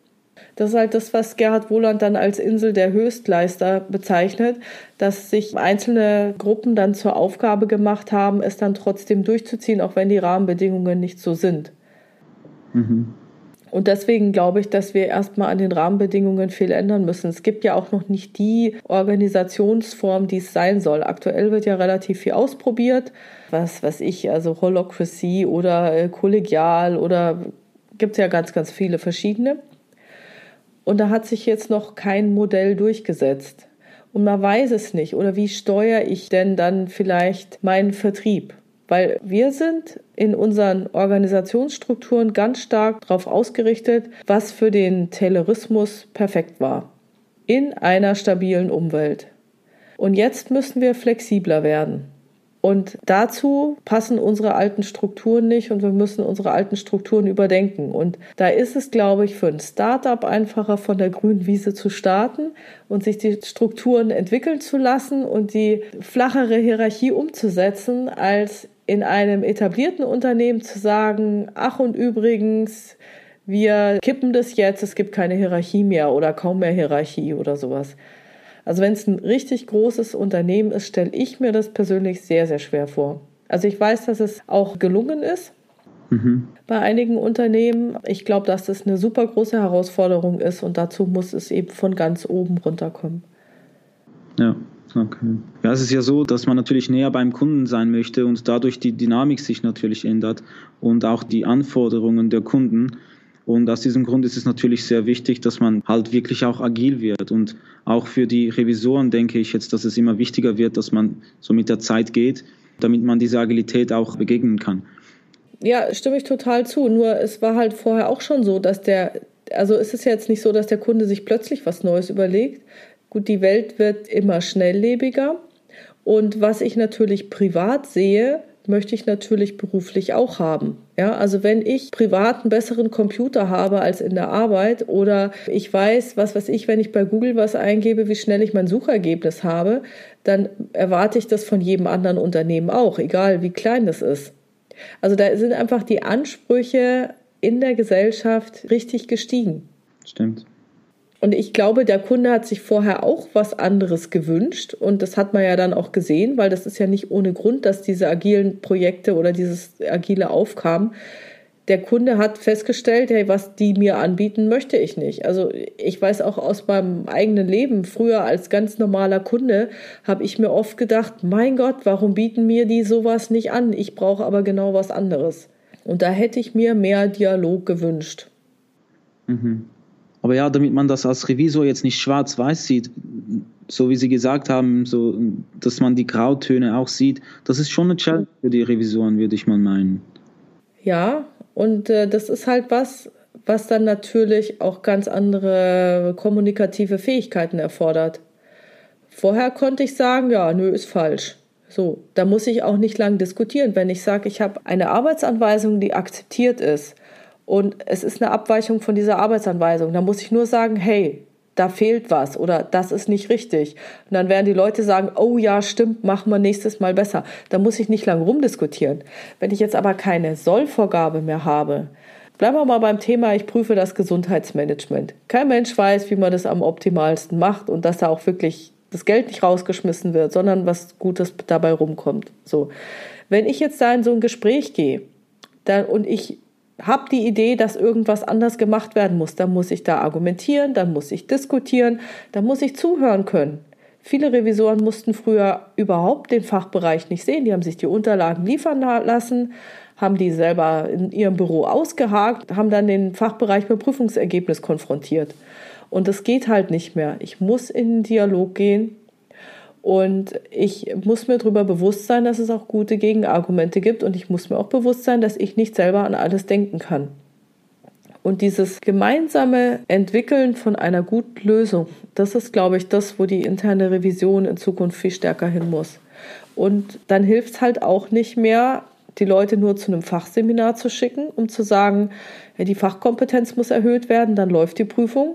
Das ist halt das, was Gerhard Wohland dann als Insel der Höchstleister bezeichnet, dass sich einzelne Gruppen dann zur Aufgabe gemacht haben, es dann trotzdem durchzuziehen, auch wenn die Rahmenbedingungen nicht so sind. Mhm. Und deswegen glaube ich, dass wir erstmal an den Rahmenbedingungen viel ändern müssen. Es gibt ja auch noch nicht die Organisationsform, die es sein soll. Aktuell wird ja relativ viel ausprobiert. Was weiß ich, also Holocracy oder äh, kollegial oder gibt es ja ganz, ganz viele verschiedene. Und da hat sich jetzt noch kein Modell durchgesetzt. Und man weiß es nicht. Oder wie steuere ich denn dann vielleicht meinen Vertrieb? Weil wir sind in unseren Organisationsstrukturen ganz stark darauf ausgerichtet, was für den Taylorismus perfekt war. In einer stabilen Umwelt. Und jetzt müssen wir flexibler werden. Und dazu passen unsere alten Strukturen nicht und wir müssen unsere alten Strukturen überdenken. Und da ist es, glaube ich, für ein Startup einfacher, von der grünen Wiese zu starten und sich die Strukturen entwickeln zu lassen und die flachere Hierarchie umzusetzen, als in einem etablierten Unternehmen zu sagen, ach und übrigens, wir kippen das jetzt, es gibt keine Hierarchie mehr oder kaum mehr Hierarchie oder sowas. Also wenn es ein richtig großes Unternehmen ist, stelle ich mir das persönlich sehr, sehr schwer vor. Also ich weiß, dass es auch gelungen ist mhm. bei einigen Unternehmen. Ich glaube, dass das eine super große Herausforderung ist und dazu muss es eben von ganz oben runterkommen. Ja. Okay. Ja, es ist ja so, dass man natürlich näher beim Kunden sein möchte und dadurch die Dynamik sich natürlich ändert und auch die Anforderungen der Kunden. Und aus diesem Grund ist es natürlich sehr wichtig, dass man halt wirklich auch agil wird. Und auch für die Revisoren denke ich jetzt, dass es immer wichtiger wird, dass man so mit der Zeit geht, damit man diese Agilität auch begegnen kann. Ja, stimme ich total zu. Nur es war halt vorher auch schon so, dass der, also ist es jetzt nicht so, dass der Kunde sich plötzlich was Neues überlegt. Gut, die Welt wird immer schnelllebiger. Und was ich natürlich privat sehe, möchte ich natürlich beruflich auch haben. Ja, also wenn ich privat einen besseren Computer habe als in der Arbeit oder ich weiß, was weiß ich, wenn ich bei Google was eingebe, wie schnell ich mein Suchergebnis habe, dann erwarte ich das von jedem anderen Unternehmen auch, egal wie klein das ist. Also da sind einfach die Ansprüche in der Gesellschaft richtig gestiegen. Stimmt. Und ich glaube, der Kunde hat sich vorher auch was anderes gewünscht. Und das hat man ja dann auch gesehen, weil das ist ja nicht ohne Grund, dass diese agilen Projekte oder dieses agile aufkam. Der Kunde hat festgestellt, hey, was die mir anbieten, möchte ich nicht. Also ich weiß auch aus meinem eigenen Leben, früher als ganz normaler Kunde, habe ich mir oft gedacht, mein Gott, warum bieten mir die sowas nicht an? Ich brauche aber genau was anderes. Und da hätte ich mir mehr Dialog gewünscht. Mhm. Aber ja, damit man das als Revisor jetzt nicht schwarz-weiß sieht, so wie Sie gesagt haben, so, dass man die Grautöne auch sieht, das ist schon eine Challenge für die Revisoren, würde ich mal meinen. Ja, und äh, das ist halt was, was dann natürlich auch ganz andere kommunikative Fähigkeiten erfordert. Vorher konnte ich sagen, ja, nö, ist falsch. So, da muss ich auch nicht lang diskutieren. Wenn ich sage, ich habe eine Arbeitsanweisung, die akzeptiert ist, und es ist eine Abweichung von dieser Arbeitsanweisung. Da muss ich nur sagen, hey, da fehlt was oder das ist nicht richtig. Und dann werden die Leute sagen, oh ja, stimmt, machen wir nächstes Mal besser. Da muss ich nicht lange rumdiskutieren. Wenn ich jetzt aber keine Sollvorgabe mehr habe, bleiben wir mal beim Thema, ich prüfe das Gesundheitsmanagement. Kein Mensch weiß, wie man das am optimalsten macht und dass da auch wirklich das Geld nicht rausgeschmissen wird, sondern was Gutes dabei rumkommt. So. Wenn ich jetzt da in so ein Gespräch gehe, dann, und ich habe die Idee, dass irgendwas anders gemacht werden muss, dann muss ich da argumentieren, dann muss ich diskutieren, dann muss ich zuhören können. Viele Revisoren mussten früher überhaupt den Fachbereich nicht sehen. Die haben sich die Unterlagen liefern lassen, haben die selber in ihrem Büro ausgehakt, haben dann den Fachbereich mit Prüfungsergebnis konfrontiert. Und das geht halt nicht mehr. Ich muss in den Dialog gehen und ich muss mir darüber bewusst sein, dass es auch gute Gegenargumente gibt. Und ich muss mir auch bewusst sein, dass ich nicht selber an alles denken kann. Und dieses gemeinsame Entwickeln von einer guten Lösung, das ist, glaube ich, das, wo die interne Revision in Zukunft viel stärker hin muss. Und dann hilft es halt auch nicht mehr, die Leute nur zu einem Fachseminar zu schicken, um zu sagen, ja, die Fachkompetenz muss erhöht werden, dann läuft die Prüfung.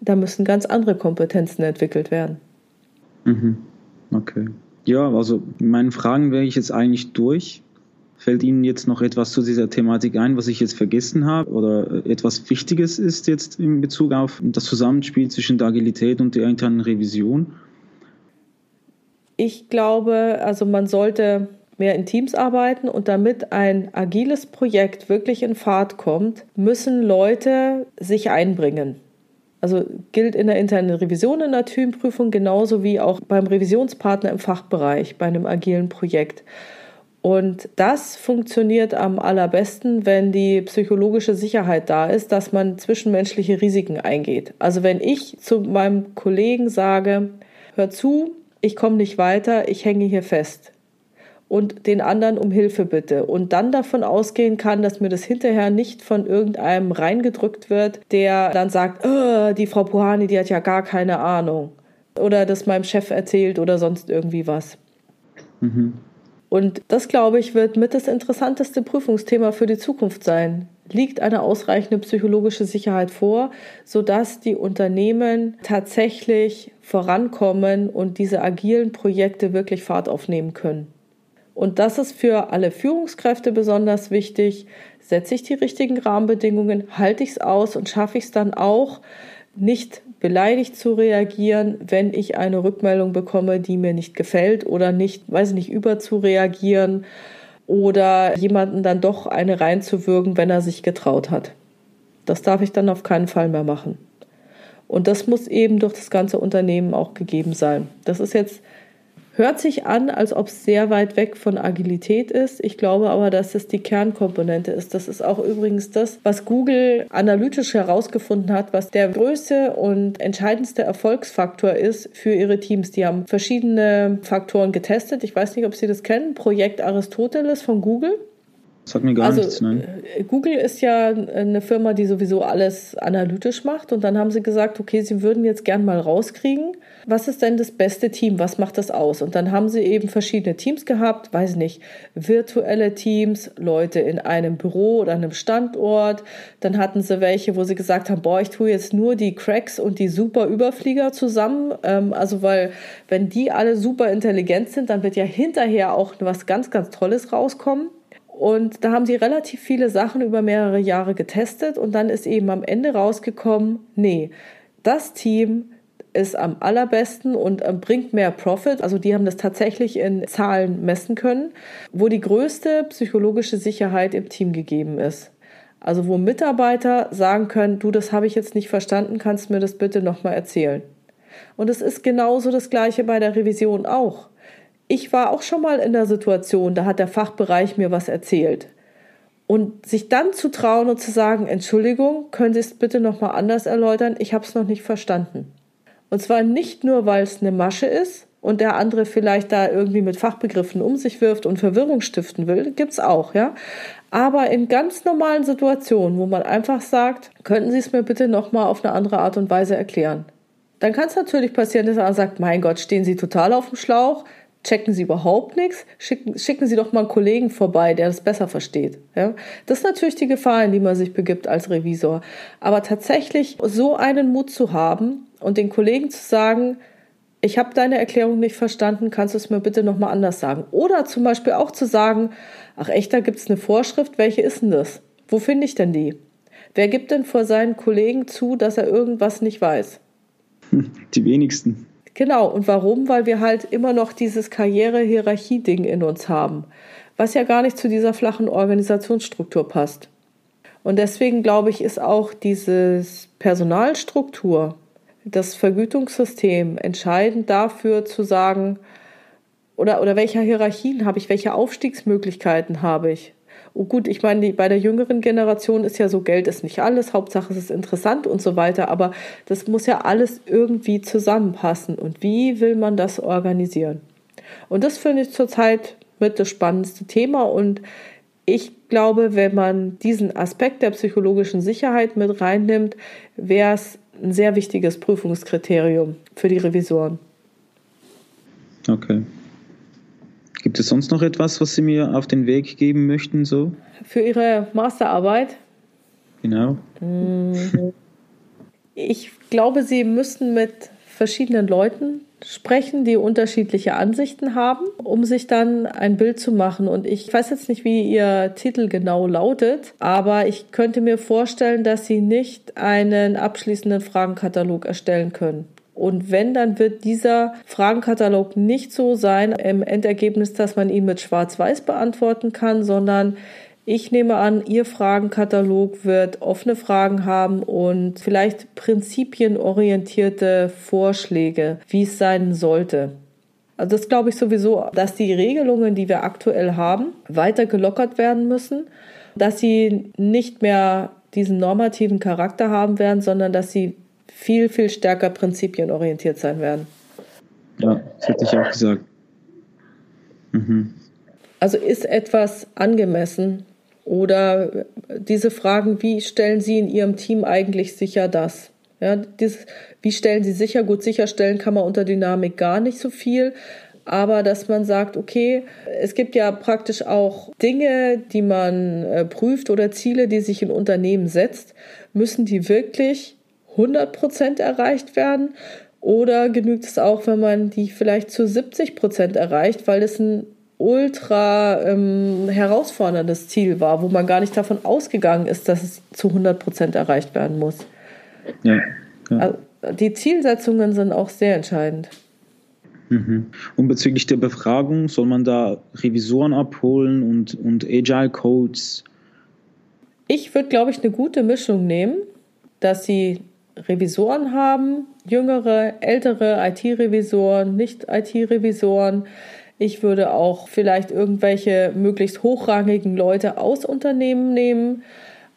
Da müssen ganz andere Kompetenzen entwickelt werden. Mhm. Okay. Ja, also meine Fragen wäre ich jetzt eigentlich durch. Fällt Ihnen jetzt noch etwas zu dieser Thematik ein, was ich jetzt vergessen habe oder etwas Wichtiges ist jetzt in Bezug auf das Zusammenspiel zwischen der Agilität und der internen Revision? Ich glaube, also man sollte mehr in Teams arbeiten und damit ein agiles Projekt wirklich in Fahrt kommt, müssen Leute sich einbringen. Also gilt in der internen Revision in der TÜM-Prüfung genauso wie auch beim Revisionspartner im Fachbereich bei einem agilen Projekt. Und das funktioniert am allerbesten, wenn die psychologische Sicherheit da ist, dass man zwischenmenschliche Risiken eingeht. Also wenn ich zu meinem Kollegen sage, hör zu, ich komme nicht weiter, ich hänge hier fest und den anderen um Hilfe bitte und dann davon ausgehen kann, dass mir das hinterher nicht von irgendeinem reingedrückt wird, der dann sagt, oh, die Frau Puhani, die hat ja gar keine Ahnung oder das meinem Chef erzählt oder sonst irgendwie was. Mhm. Und das, glaube ich, wird mit das interessanteste Prüfungsthema für die Zukunft sein. Liegt eine ausreichende psychologische Sicherheit vor, sodass die Unternehmen tatsächlich vorankommen und diese agilen Projekte wirklich Fahrt aufnehmen können? Und das ist für alle Führungskräfte besonders wichtig. Setze ich die richtigen Rahmenbedingungen, halte ich es aus und schaffe ich es dann auch, nicht beleidigt zu reagieren, wenn ich eine Rückmeldung bekomme, die mir nicht gefällt oder nicht, weiß ich nicht, überzureagieren oder jemanden dann doch eine reinzuwürgen, wenn er sich getraut hat. Das darf ich dann auf keinen Fall mehr machen. Und das muss eben durch das ganze Unternehmen auch gegeben sein. Das ist jetzt Hört sich an, als ob es sehr weit weg von Agilität ist. Ich glaube aber, dass es die Kernkomponente ist. Das ist auch übrigens das, was Google analytisch herausgefunden hat, was der größte und entscheidendste Erfolgsfaktor ist für ihre Teams. Die haben verschiedene Faktoren getestet. Ich weiß nicht, ob Sie das kennen. Projekt Aristoteles von Google. Das hat mir gar also, nichts, nein. Äh, Google ist ja eine Firma, die sowieso alles analytisch macht. Und dann haben sie gesagt, okay, sie würden jetzt gern mal rauskriegen, was ist denn das beste Team? Was macht das aus? Und dann haben sie eben verschiedene Teams gehabt, weiß nicht, virtuelle Teams, Leute in einem Büro oder einem Standort. Dann hatten sie welche, wo sie gesagt haben, boah, ich tue jetzt nur die Cracks und die super Überflieger zusammen. Ähm, also, weil wenn die alle super intelligent sind, dann wird ja hinterher auch was ganz, ganz Tolles rauskommen. Und da haben sie relativ viele Sachen über mehrere Jahre getestet und dann ist eben am Ende rausgekommen, nee, das Team ist am allerbesten und ähm, bringt mehr Profit. Also die haben das tatsächlich in Zahlen messen können, wo die größte psychologische Sicherheit im Team gegeben ist. Also wo Mitarbeiter sagen können, du, das habe ich jetzt nicht verstanden, kannst du mir das bitte nochmal erzählen. Und es ist genauso das gleiche bei der Revision auch ich war auch schon mal in der Situation, da hat der Fachbereich mir was erzählt. Und sich dann zu trauen und zu sagen, Entschuldigung, können Sie es bitte nochmal anders erläutern, ich habe es noch nicht verstanden. Und zwar nicht nur, weil es eine Masche ist und der andere vielleicht da irgendwie mit Fachbegriffen um sich wirft und Verwirrung stiften will, gibt's auch, ja. Aber in ganz normalen Situationen, wo man einfach sagt, könnten Sie es mir bitte nochmal auf eine andere Art und Weise erklären. Dann kann es natürlich passieren, dass er sagt, mein Gott, stehen Sie total auf dem Schlauch, checken Sie überhaupt nichts, schicken, schicken Sie doch mal einen Kollegen vorbei, der das besser versteht. Ja? Das ist natürlich die Gefahr, in die man sich begibt als Revisor. Aber tatsächlich so einen Mut zu haben und den Kollegen zu sagen, ich habe deine Erklärung nicht verstanden, kannst du es mir bitte nochmal anders sagen? Oder zum Beispiel auch zu sagen, ach echt, da gibt es eine Vorschrift, welche ist denn das? Wo finde ich denn die? Wer gibt denn vor seinen Kollegen zu, dass er irgendwas nicht weiß? Die wenigsten. Genau, und warum? Weil wir halt immer noch dieses Karriere-Hierarchie-Ding in uns haben, was ja gar nicht zu dieser flachen Organisationsstruktur passt. Und deswegen glaube ich, ist auch dieses Personalstruktur, das Vergütungssystem entscheidend dafür zu sagen, oder, oder welcher Hierarchien habe ich, welche Aufstiegsmöglichkeiten habe ich. Oh gut, ich meine, die, bei der jüngeren Generation ist ja so, Geld ist nicht alles, Hauptsache es ist interessant und so weiter, aber das muss ja alles irgendwie zusammenpassen. Und wie will man das organisieren? Und das finde ich zurzeit mit das spannendste Thema und ich glaube, wenn man diesen Aspekt der psychologischen Sicherheit mit reinnimmt, wäre es ein sehr wichtiges Prüfungskriterium für die Revisoren. Okay. Gibt es sonst noch etwas, was Sie mir auf den Weg geben möchten? So? Für Ihre Masterarbeit? Genau. Mm. Ich glaube, Sie müssten mit verschiedenen Leuten sprechen, die unterschiedliche Ansichten haben, um sich dann ein Bild zu machen. Und ich weiß jetzt nicht, wie Ihr Titel genau lautet, aber ich könnte mir vorstellen, dass Sie nicht einen abschließenden Fragenkatalog erstellen können. Und wenn, dann wird dieser Fragenkatalog nicht so sein im Endergebnis, dass man ihn mit Schwarz-Weiß beantworten kann, sondern ich nehme an, Ihr Fragenkatalog wird offene Fragen haben und vielleicht prinzipienorientierte Vorschläge, wie es sein sollte. Also das glaube ich sowieso, dass die Regelungen, die wir aktuell haben, weiter gelockert werden müssen, dass sie nicht mehr diesen normativen Charakter haben werden, sondern dass sie viel, viel stärker prinzipienorientiert sein werden. Ja, das hätte ich auch gesagt. Mhm. Also ist etwas angemessen oder diese Fragen, wie stellen Sie in Ihrem Team eigentlich sicher das? Ja, dieses, wie stellen Sie sicher? Gut, sicherstellen kann man unter Dynamik gar nicht so viel, aber dass man sagt, okay, es gibt ja praktisch auch Dinge, die man äh, prüft oder Ziele, die sich ein Unternehmen setzt, müssen die wirklich 100 Prozent erreicht werden? Oder genügt es auch, wenn man die vielleicht zu 70 Prozent erreicht, weil es ein ultra ähm, herausforderndes Ziel war, wo man gar nicht davon ausgegangen ist, dass es zu 100 Prozent erreicht werden muss. Ja, ja. Also die Zielsetzungen sind auch sehr entscheidend. Mhm. Und bezüglich der Befragung, soll man da Revisoren abholen und, und Agile Codes? Ich würde, glaube ich, eine gute Mischung nehmen, dass sie Revisoren haben, jüngere, ältere IT-Revisoren, Nicht-IT-Revisoren. Ich würde auch vielleicht irgendwelche möglichst hochrangigen Leute aus Unternehmen nehmen,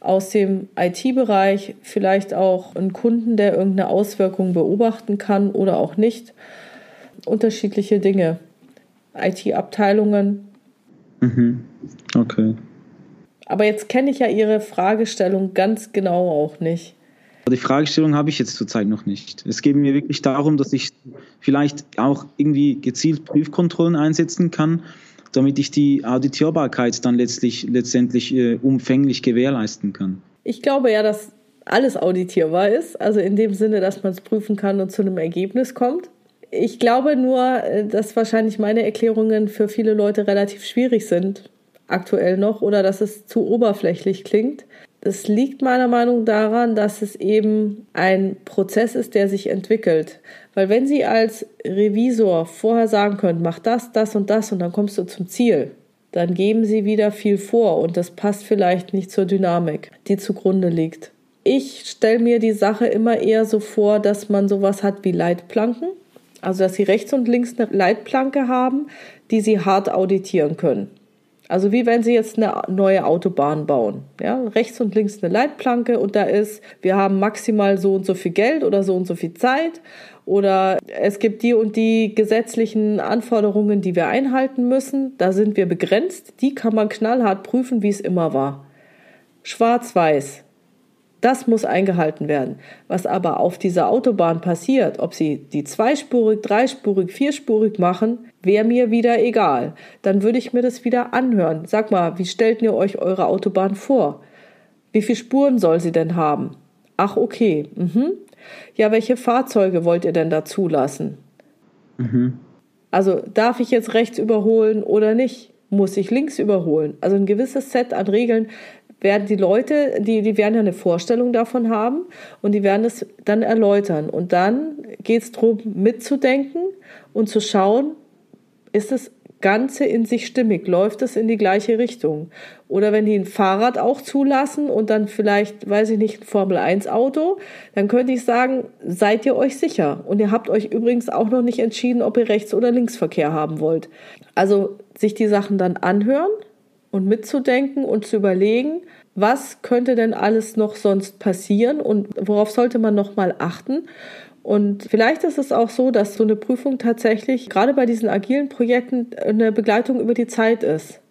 aus dem IT-Bereich, vielleicht auch einen Kunden, der irgendeine Auswirkung beobachten kann oder auch nicht. Unterschiedliche Dinge. IT-Abteilungen. Mhm. Okay. Aber jetzt kenne ich ja Ihre Fragestellung ganz genau auch nicht. Die Fragestellung habe ich jetzt zurzeit noch nicht. Es geht mir wirklich darum, dass ich vielleicht auch irgendwie gezielt Prüfkontrollen einsetzen kann, damit ich die Auditierbarkeit dann letztlich, letztendlich äh, umfänglich gewährleisten kann. Ich glaube ja, dass alles auditierbar ist, also in dem Sinne, dass man es prüfen kann und zu einem Ergebnis kommt. Ich glaube nur, äh, dass wahrscheinlich meine Erklärungen für viele Leute relativ schwierig sind, aktuell noch oder dass es zu oberflächlich klingt. Das liegt meiner Meinung daran, dass es eben ein Prozess ist, der sich entwickelt. Weil wenn Sie als Revisor vorher sagen können, mach das, das und das und dann kommst du zum Ziel, dann geben Sie wieder viel vor und das passt vielleicht nicht zur Dynamik, die zugrunde liegt. Ich stelle mir die Sache immer eher so vor, dass man sowas hat wie Leitplanken. Also, dass Sie rechts und links eine Leitplanke haben, die Sie hart auditieren können. Also wie wenn Sie jetzt eine neue Autobahn bauen. Ja, rechts und links eine Leitplanke und da ist, wir haben maximal so und so viel Geld oder so und so viel Zeit oder es gibt die und die gesetzlichen Anforderungen, die wir einhalten müssen. Da sind wir begrenzt. Die kann man knallhart prüfen, wie es immer war. Schwarz-Weiß. Das muss eingehalten werden. Was aber auf dieser Autobahn passiert, ob sie die zweispurig, dreispurig, vierspurig machen, wäre mir wieder egal. Dann würde ich mir das wieder anhören. Sag mal, wie stellt ihr euch eure Autobahn vor? Wie viele Spuren soll sie denn haben? Ach, okay. Mhm. Ja, welche Fahrzeuge wollt ihr denn da zulassen? Mhm. Also darf ich jetzt rechts überholen oder nicht? Muss ich links überholen? Also ein gewisses Set an Regeln werden die Leute, die, die werden ja eine Vorstellung davon haben und die werden es dann erläutern. Und dann geht es darum, mitzudenken und zu schauen, ist das Ganze in sich stimmig? Läuft es in die gleiche Richtung? Oder wenn die ein Fahrrad auch zulassen und dann vielleicht, weiß ich nicht, ein Formel-1-Auto, dann könnte ich sagen, seid ihr euch sicher? Und ihr habt euch übrigens auch noch nicht entschieden, ob ihr Rechts- oder Linksverkehr haben wollt. Also sich die Sachen dann anhören und mitzudenken und zu überlegen, was könnte denn alles noch sonst passieren und worauf sollte man noch mal achten? Und vielleicht ist es auch so, dass so eine Prüfung tatsächlich gerade bei diesen agilen Projekten eine Begleitung über die Zeit ist.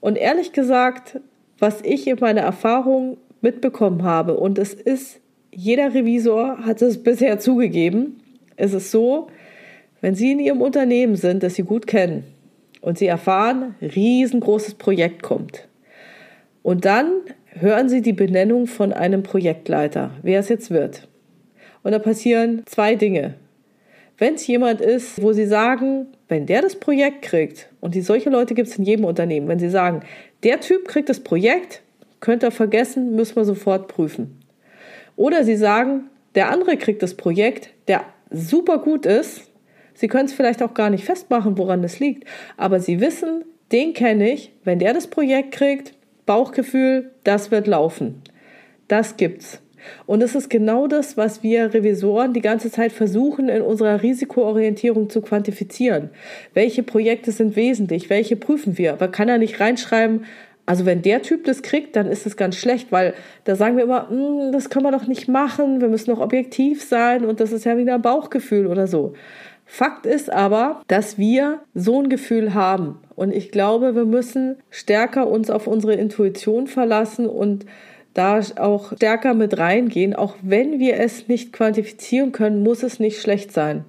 Und ehrlich gesagt, was ich in meiner Erfahrung mitbekommen habe, und es ist, jeder Revisor hat es bisher zugegeben, es ist so, wenn Sie in Ihrem Unternehmen sind, das Sie gut kennen, und Sie erfahren, riesengroßes Projekt kommt. Und dann hören Sie die Benennung von einem Projektleiter, wer es jetzt wird. Und da passieren zwei Dinge. Wenn es jemand ist, wo Sie sagen, wenn der das Projekt kriegt, und die, solche Leute gibt es in jedem Unternehmen, wenn Sie sagen, der Typ kriegt das Projekt, könnt ihr vergessen, müssen wir sofort prüfen. Oder Sie sagen, der andere kriegt das Projekt, der super gut ist, Sie können es vielleicht auch gar nicht festmachen, woran es liegt, aber Sie wissen, den kenne ich, wenn der das Projekt kriegt, Bauchgefühl, das wird laufen. Das gibt's. Und es ist genau das, was wir Revisoren die ganze Zeit versuchen, in unserer Risikoorientierung zu quantifizieren. Welche Projekte sind wesentlich? Welche prüfen wir? Man kann ja nicht reinschreiben, also wenn der Typ das kriegt, dann ist es ganz schlecht, weil da sagen wir immer, hm, das können wir doch nicht machen, wir müssen doch objektiv sein und das ist ja wieder ein Bauchgefühl oder so. Fakt ist aber, dass wir so ein Gefühl haben. Und ich glaube, wir müssen stärker uns auf unsere Intuition verlassen und da auch stärker mit reingehen. Auch wenn wir es nicht quantifizieren können, muss es nicht schlecht sein.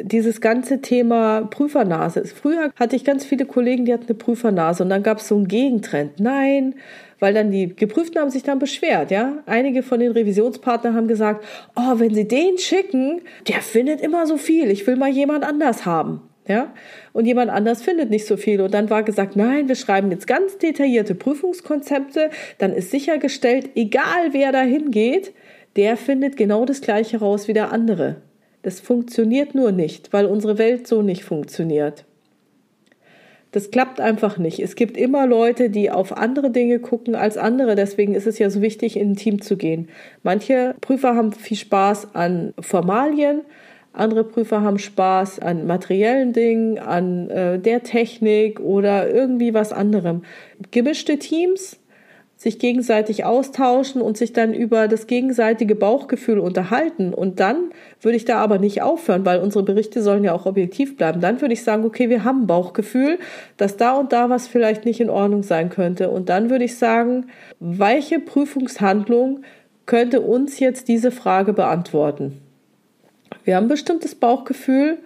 Dieses ganze Thema Prüfernase. Früher hatte ich ganz viele Kollegen, die hatten eine Prüfernase und dann gab es so einen Gegentrend. Nein, weil dann die Geprüften haben sich dann beschwert, ja. Einige von den Revisionspartnern haben gesagt, oh, wenn sie den schicken, der findet immer so viel, ich will mal jemand anders haben. Ja, und jemand anders findet nicht so viel. Und dann war gesagt, nein, wir schreiben jetzt ganz detaillierte Prüfungskonzepte. Dann ist sichergestellt, egal wer da hingeht, der findet genau das Gleiche raus wie der andere. Das funktioniert nur nicht, weil unsere Welt so nicht funktioniert. Das klappt einfach nicht. Es gibt immer Leute, die auf andere Dinge gucken als andere. Deswegen ist es ja so wichtig, in ein Team zu gehen. Manche Prüfer haben viel Spaß an Formalien, andere Prüfer haben Spaß an materiellen Dingen, an äh, der Technik oder irgendwie was anderem. Gemischte Teams sich gegenseitig austauschen und sich dann über das gegenseitige Bauchgefühl unterhalten. Und dann würde ich da aber nicht aufhören, weil unsere Berichte sollen ja auch objektiv bleiben. Dann würde ich sagen, okay, wir haben ein Bauchgefühl, dass da und da was vielleicht nicht in Ordnung sein könnte. Und dann würde ich sagen, welche Prüfungshandlung könnte uns jetzt diese Frage beantworten? Wir haben ein bestimmtes Bauchgefühl,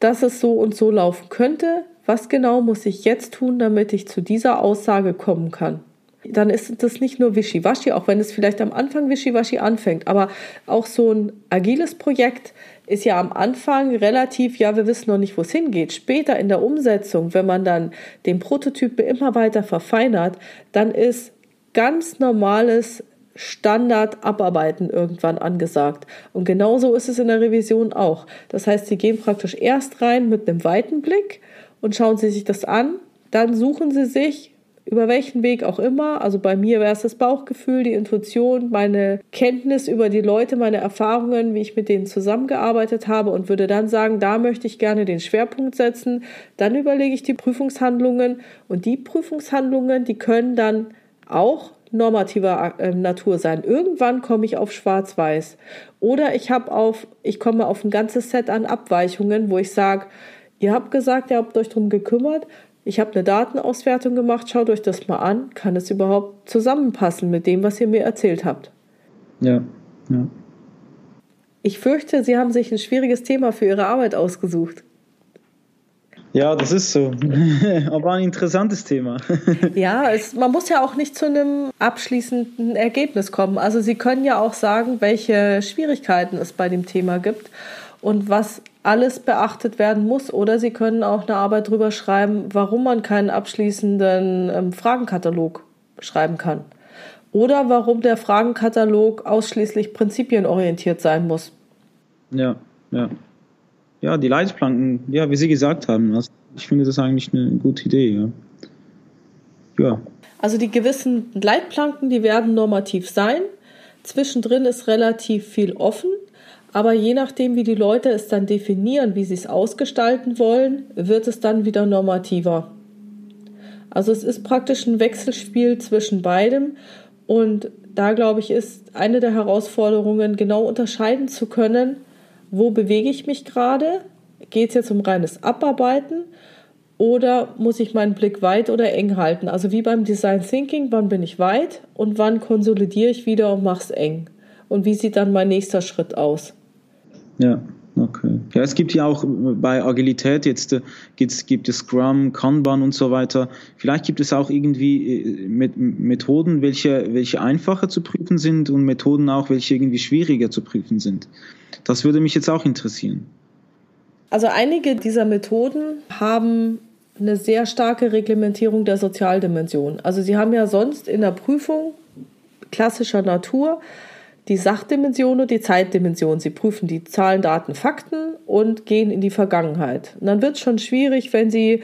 dass es so und so laufen könnte. Was genau muss ich jetzt tun, damit ich zu dieser Aussage kommen kann? Dann ist das nicht nur Wischiwaschi, auch wenn es vielleicht am Anfang Wischiwaschi anfängt, aber auch so ein agiles Projekt ist ja am Anfang relativ, ja, wir wissen noch nicht, wo es hingeht. Später in der Umsetzung, wenn man dann den Prototypen immer weiter verfeinert, dann ist ganz normales Standard-Abarbeiten irgendwann angesagt. Und genauso ist es in der Revision auch. Das heißt, Sie gehen praktisch erst rein mit einem weiten Blick und schauen Sie sich das an. Dann suchen Sie sich über welchen Weg auch immer. Also bei mir wäre es das Bauchgefühl, die Intuition, meine Kenntnis über die Leute, meine Erfahrungen, wie ich mit denen zusammengearbeitet habe und würde dann sagen, da möchte ich gerne den Schwerpunkt setzen. Dann überlege ich die Prüfungshandlungen und die Prüfungshandlungen, die können dann auch normativer äh, Natur sein. Irgendwann komme ich auf Schwarz-Weiß oder ich habe auf, ich komme auf ein ganzes Set an Abweichungen, wo ich sage, ihr habt gesagt, ihr habt euch darum gekümmert, ich habe eine Datenauswertung gemacht, schaut euch das mal an. Kann es überhaupt zusammenpassen mit dem, was ihr mir erzählt habt? Ja, ja. Ich fürchte, Sie haben sich ein schwieriges Thema für Ihre Arbeit ausgesucht. Ja, das ist so. Aber ein interessantes Thema. ja, es, man muss ja auch nicht zu einem abschließenden Ergebnis kommen. Also Sie können ja auch sagen, welche Schwierigkeiten es bei dem Thema gibt und was alles beachtet werden muss. Oder Sie können auch eine Arbeit drüber schreiben, warum man keinen abschließenden ähm, Fragenkatalog schreiben kann. Oder warum der Fragenkatalog ausschließlich prinzipienorientiert sein muss. Ja, ja. Ja, die Leitplanken, ja, wie Sie gesagt haben, also ich finde das eigentlich eine gute Idee, ja. Ja. Also die gewissen Leitplanken, die werden normativ sein. Zwischendrin ist relativ viel offen. Aber je nachdem, wie die Leute es dann definieren, wie sie es ausgestalten wollen, wird es dann wieder normativer. Also es ist praktisch ein Wechselspiel zwischen beidem und da glaube ich ist eine der Herausforderungen genau unterscheiden zu können, wo bewege ich mich gerade? Geht es jetzt um reines Abarbeiten oder muss ich meinen Blick weit oder eng halten? Also wie beim Design Thinking, wann bin ich weit und wann konsolidiere ich wieder und mache es eng? Und wie sieht dann mein nächster Schritt aus? Ja, okay. Ja, es gibt ja auch bei Agilität jetzt äh, gibt's, gibt es Scrum, Kanban und so weiter. Vielleicht gibt es auch irgendwie äh, Methoden, welche, welche einfacher zu prüfen sind und Methoden auch, welche irgendwie schwieriger zu prüfen sind. Das würde mich jetzt auch interessieren. Also einige dieser Methoden haben eine sehr starke Reglementierung der Sozialdimension. Also sie haben ja sonst in der Prüfung klassischer Natur die Sachdimension und die Zeitdimension. Sie prüfen die Zahlen, Daten, Fakten und gehen in die Vergangenheit. Und dann wird es schon schwierig, wenn Sie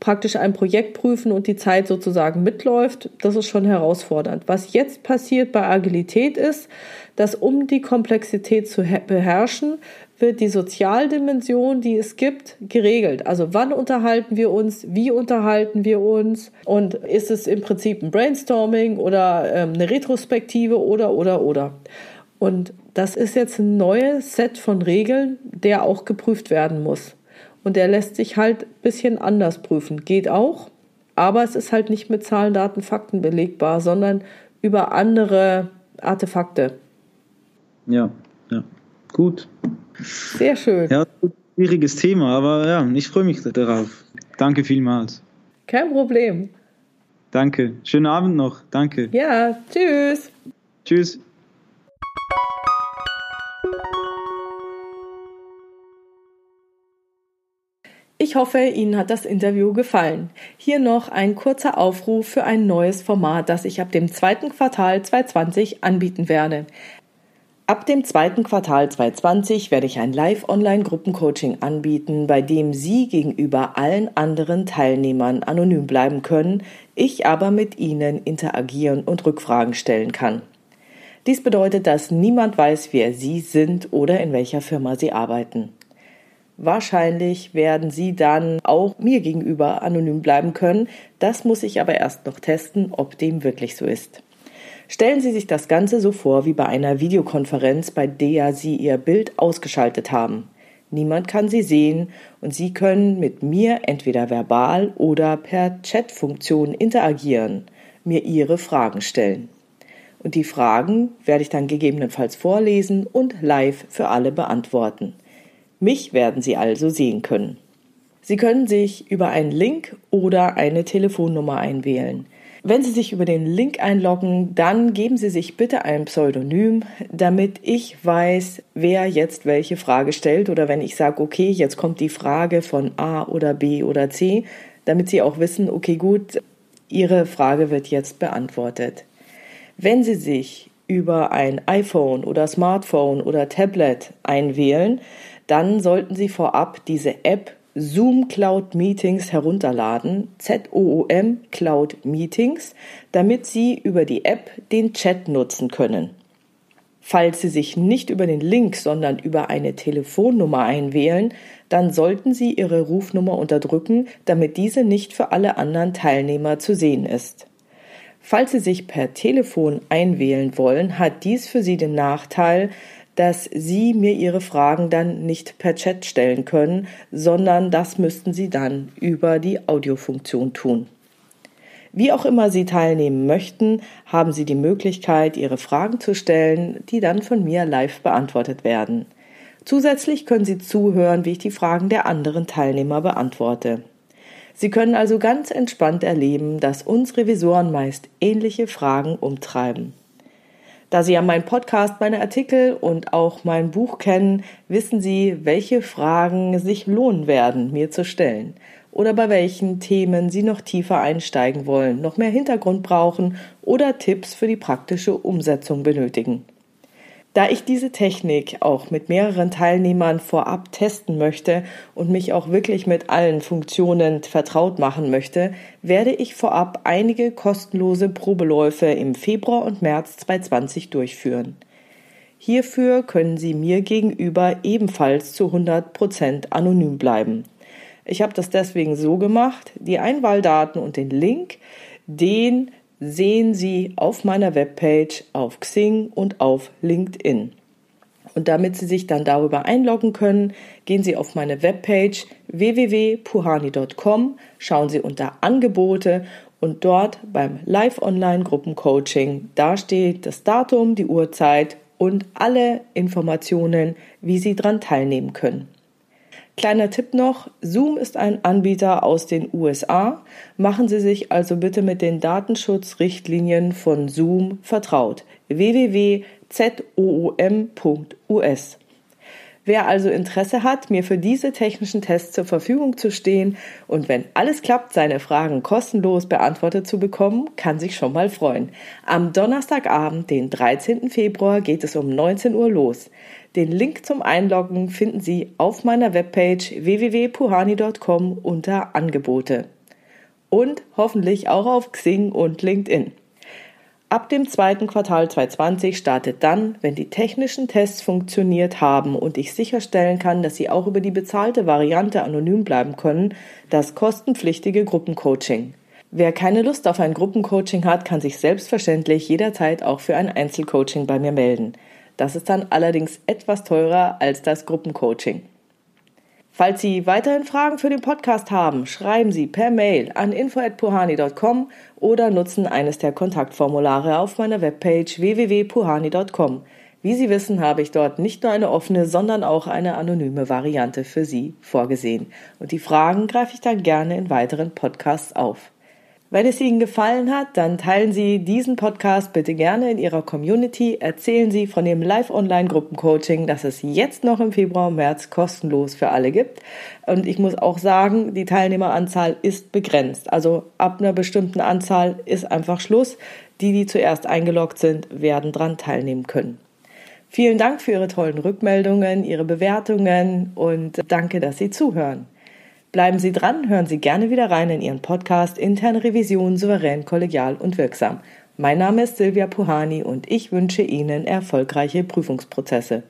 praktisch ein Projekt prüfen und die Zeit sozusagen mitläuft. Das ist schon herausfordernd. Was jetzt passiert bei Agilität ist, dass um die Komplexität zu beherrschen, wird die Sozialdimension, die es gibt, geregelt. Also wann unterhalten wir uns, wie unterhalten wir uns und ist es im Prinzip ein Brainstorming oder ähm, eine Retrospektive oder oder oder. Und das ist jetzt ein neues Set von Regeln, der auch geprüft werden muss. Und der lässt sich halt ein bisschen anders prüfen. Geht auch, aber es ist halt nicht mit Zahlen, Daten, Fakten belegbar, sondern über andere Artefakte. Ja, ja. Gut. Sehr schön. Ja, schwieriges Thema, aber ja, ich freue mich darauf. Danke vielmals. Kein Problem. Danke. Schönen Abend noch. Danke. Ja, tschüss. Tschüss. Ich hoffe, Ihnen hat das Interview gefallen. Hier noch ein kurzer Aufruf für ein neues Format, das ich ab dem zweiten Quartal 2020 anbieten werde. Ab dem zweiten Quartal 2020 werde ich ein Live-Online-Gruppencoaching anbieten, bei dem Sie gegenüber allen anderen Teilnehmern anonym bleiben können, ich aber mit Ihnen interagieren und Rückfragen stellen kann. Dies bedeutet, dass niemand weiß, wer Sie sind oder in welcher Firma Sie arbeiten. Wahrscheinlich werden Sie dann auch mir gegenüber anonym bleiben können. Das muss ich aber erst noch testen, ob dem wirklich so ist. Stellen Sie sich das Ganze so vor wie bei einer Videokonferenz, bei der Sie Ihr Bild ausgeschaltet haben. Niemand kann Sie sehen und Sie können mit mir entweder verbal oder per Chatfunktion interagieren, mir Ihre Fragen stellen. Und die Fragen werde ich dann gegebenenfalls vorlesen und live für alle beantworten. Mich werden Sie also sehen können. Sie können sich über einen Link oder eine Telefonnummer einwählen. Wenn Sie sich über den Link einloggen, dann geben Sie sich bitte ein Pseudonym, damit ich weiß, wer jetzt welche Frage stellt oder wenn ich sage, okay, jetzt kommt die Frage von A oder B oder C, damit Sie auch wissen, okay, gut, Ihre Frage wird jetzt beantwortet. Wenn Sie sich über ein iPhone oder Smartphone oder Tablet einwählen, dann sollten Sie vorab diese App Zoom Cloud Meetings herunterladen, ZOOM Cloud Meetings, damit Sie über die App den Chat nutzen können. Falls Sie sich nicht über den Link, sondern über eine Telefonnummer einwählen, dann sollten Sie Ihre Rufnummer unterdrücken, damit diese nicht für alle anderen Teilnehmer zu sehen ist. Falls Sie sich per Telefon einwählen wollen, hat dies für Sie den Nachteil, dass Sie mir Ihre Fragen dann nicht per Chat stellen können, sondern das müssten Sie dann über die Audiofunktion tun. Wie auch immer Sie teilnehmen möchten, haben Sie die Möglichkeit, Ihre Fragen zu stellen, die dann von mir live beantwortet werden. Zusätzlich können Sie zuhören, wie ich die Fragen der anderen Teilnehmer beantworte. Sie können also ganz entspannt erleben, dass uns Revisoren meist ähnliche Fragen umtreiben. Da Sie ja meinen Podcast, meine Artikel und auch mein Buch kennen, wissen Sie, welche Fragen sich lohnen werden, mir zu stellen oder bei welchen Themen Sie noch tiefer einsteigen wollen, noch mehr Hintergrund brauchen oder Tipps für die praktische Umsetzung benötigen. Da ich diese Technik auch mit mehreren Teilnehmern vorab testen möchte und mich auch wirklich mit allen Funktionen vertraut machen möchte, werde ich vorab einige kostenlose Probeläufe im Februar und März 2020 durchführen. Hierfür können Sie mir gegenüber ebenfalls zu 100 Prozent anonym bleiben. Ich habe das deswegen so gemacht, die Einwahldaten und den Link, den sehen Sie auf meiner Webpage, auf Xing und auf LinkedIn. Und damit Sie sich dann darüber einloggen können, gehen Sie auf meine Webpage www.puhani.com, schauen Sie unter Angebote und dort beim Live-Online-Gruppencoaching, da steht das Datum, die Uhrzeit und alle Informationen, wie Sie daran teilnehmen können. Kleiner Tipp noch, Zoom ist ein Anbieter aus den USA. Machen Sie sich also bitte mit den Datenschutzrichtlinien von Zoom vertraut. www.zoom.us. Wer also Interesse hat, mir für diese technischen Tests zur Verfügung zu stehen und wenn alles klappt, seine Fragen kostenlos beantwortet zu bekommen, kann sich schon mal freuen. Am Donnerstagabend, den 13. Februar, geht es um 19 Uhr los. Den Link zum Einloggen finden Sie auf meiner Webpage www.puhani.com unter Angebote. Und hoffentlich auch auf Xing und LinkedIn. Ab dem zweiten Quartal 2020 startet dann, wenn die technischen Tests funktioniert haben und ich sicherstellen kann, dass Sie auch über die bezahlte Variante anonym bleiben können, das kostenpflichtige Gruppencoaching. Wer keine Lust auf ein Gruppencoaching hat, kann sich selbstverständlich jederzeit auch für ein Einzelcoaching bei mir melden. Das ist dann allerdings etwas teurer als das Gruppencoaching. Falls Sie weiterhin Fragen für den Podcast haben, schreiben Sie per Mail an info@puhani.com oder nutzen eines der Kontaktformulare auf meiner Webpage www.puhani.com. Wie Sie wissen, habe ich dort nicht nur eine offene, sondern auch eine anonyme Variante für Sie vorgesehen. Und die Fragen greife ich dann gerne in weiteren Podcasts auf. Wenn es Ihnen gefallen hat, dann teilen Sie diesen Podcast bitte gerne in Ihrer Community. Erzählen Sie von dem Live-Online-Gruppencoaching, das es jetzt noch im Februar und März kostenlos für alle gibt. Und ich muss auch sagen, die Teilnehmeranzahl ist begrenzt. Also ab einer bestimmten Anzahl ist einfach Schluss. Die, die zuerst eingeloggt sind, werden dran teilnehmen können. Vielen Dank für Ihre tollen Rückmeldungen, Ihre Bewertungen und danke, dass Sie zuhören. Bleiben Sie dran, hören Sie gerne wieder rein in Ihren Podcast Interne Revision souverän, kollegial und wirksam. Mein Name ist Silvia Puhani und ich wünsche Ihnen erfolgreiche Prüfungsprozesse.